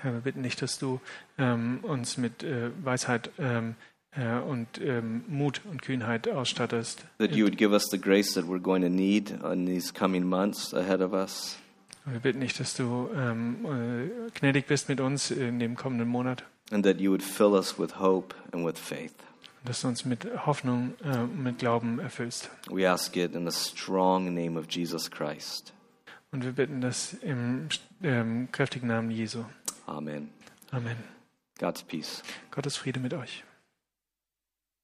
Herr, wir bitten dich, dass du ähm, uns mit äh, Weisheit ähm, äh, und ähm, Mut und Kühnheit ausstattest. that you would give us the grace that we're going to need in these coming months ahead of us. Wir bitten dich, dass du ähm, äh, gnädig bist mit uns in dem kommenden Monat. and that you would fill us with hope and with faith. Dass du uns mit Hoffnung, äh, mit Glauben erfüllst. We ask it in the strong name of Jesus Christ. Und wir bitten das im ähm, kräftigen Namen Jesu. Amen. Amen. God's peace. Gottes Friede mit euch.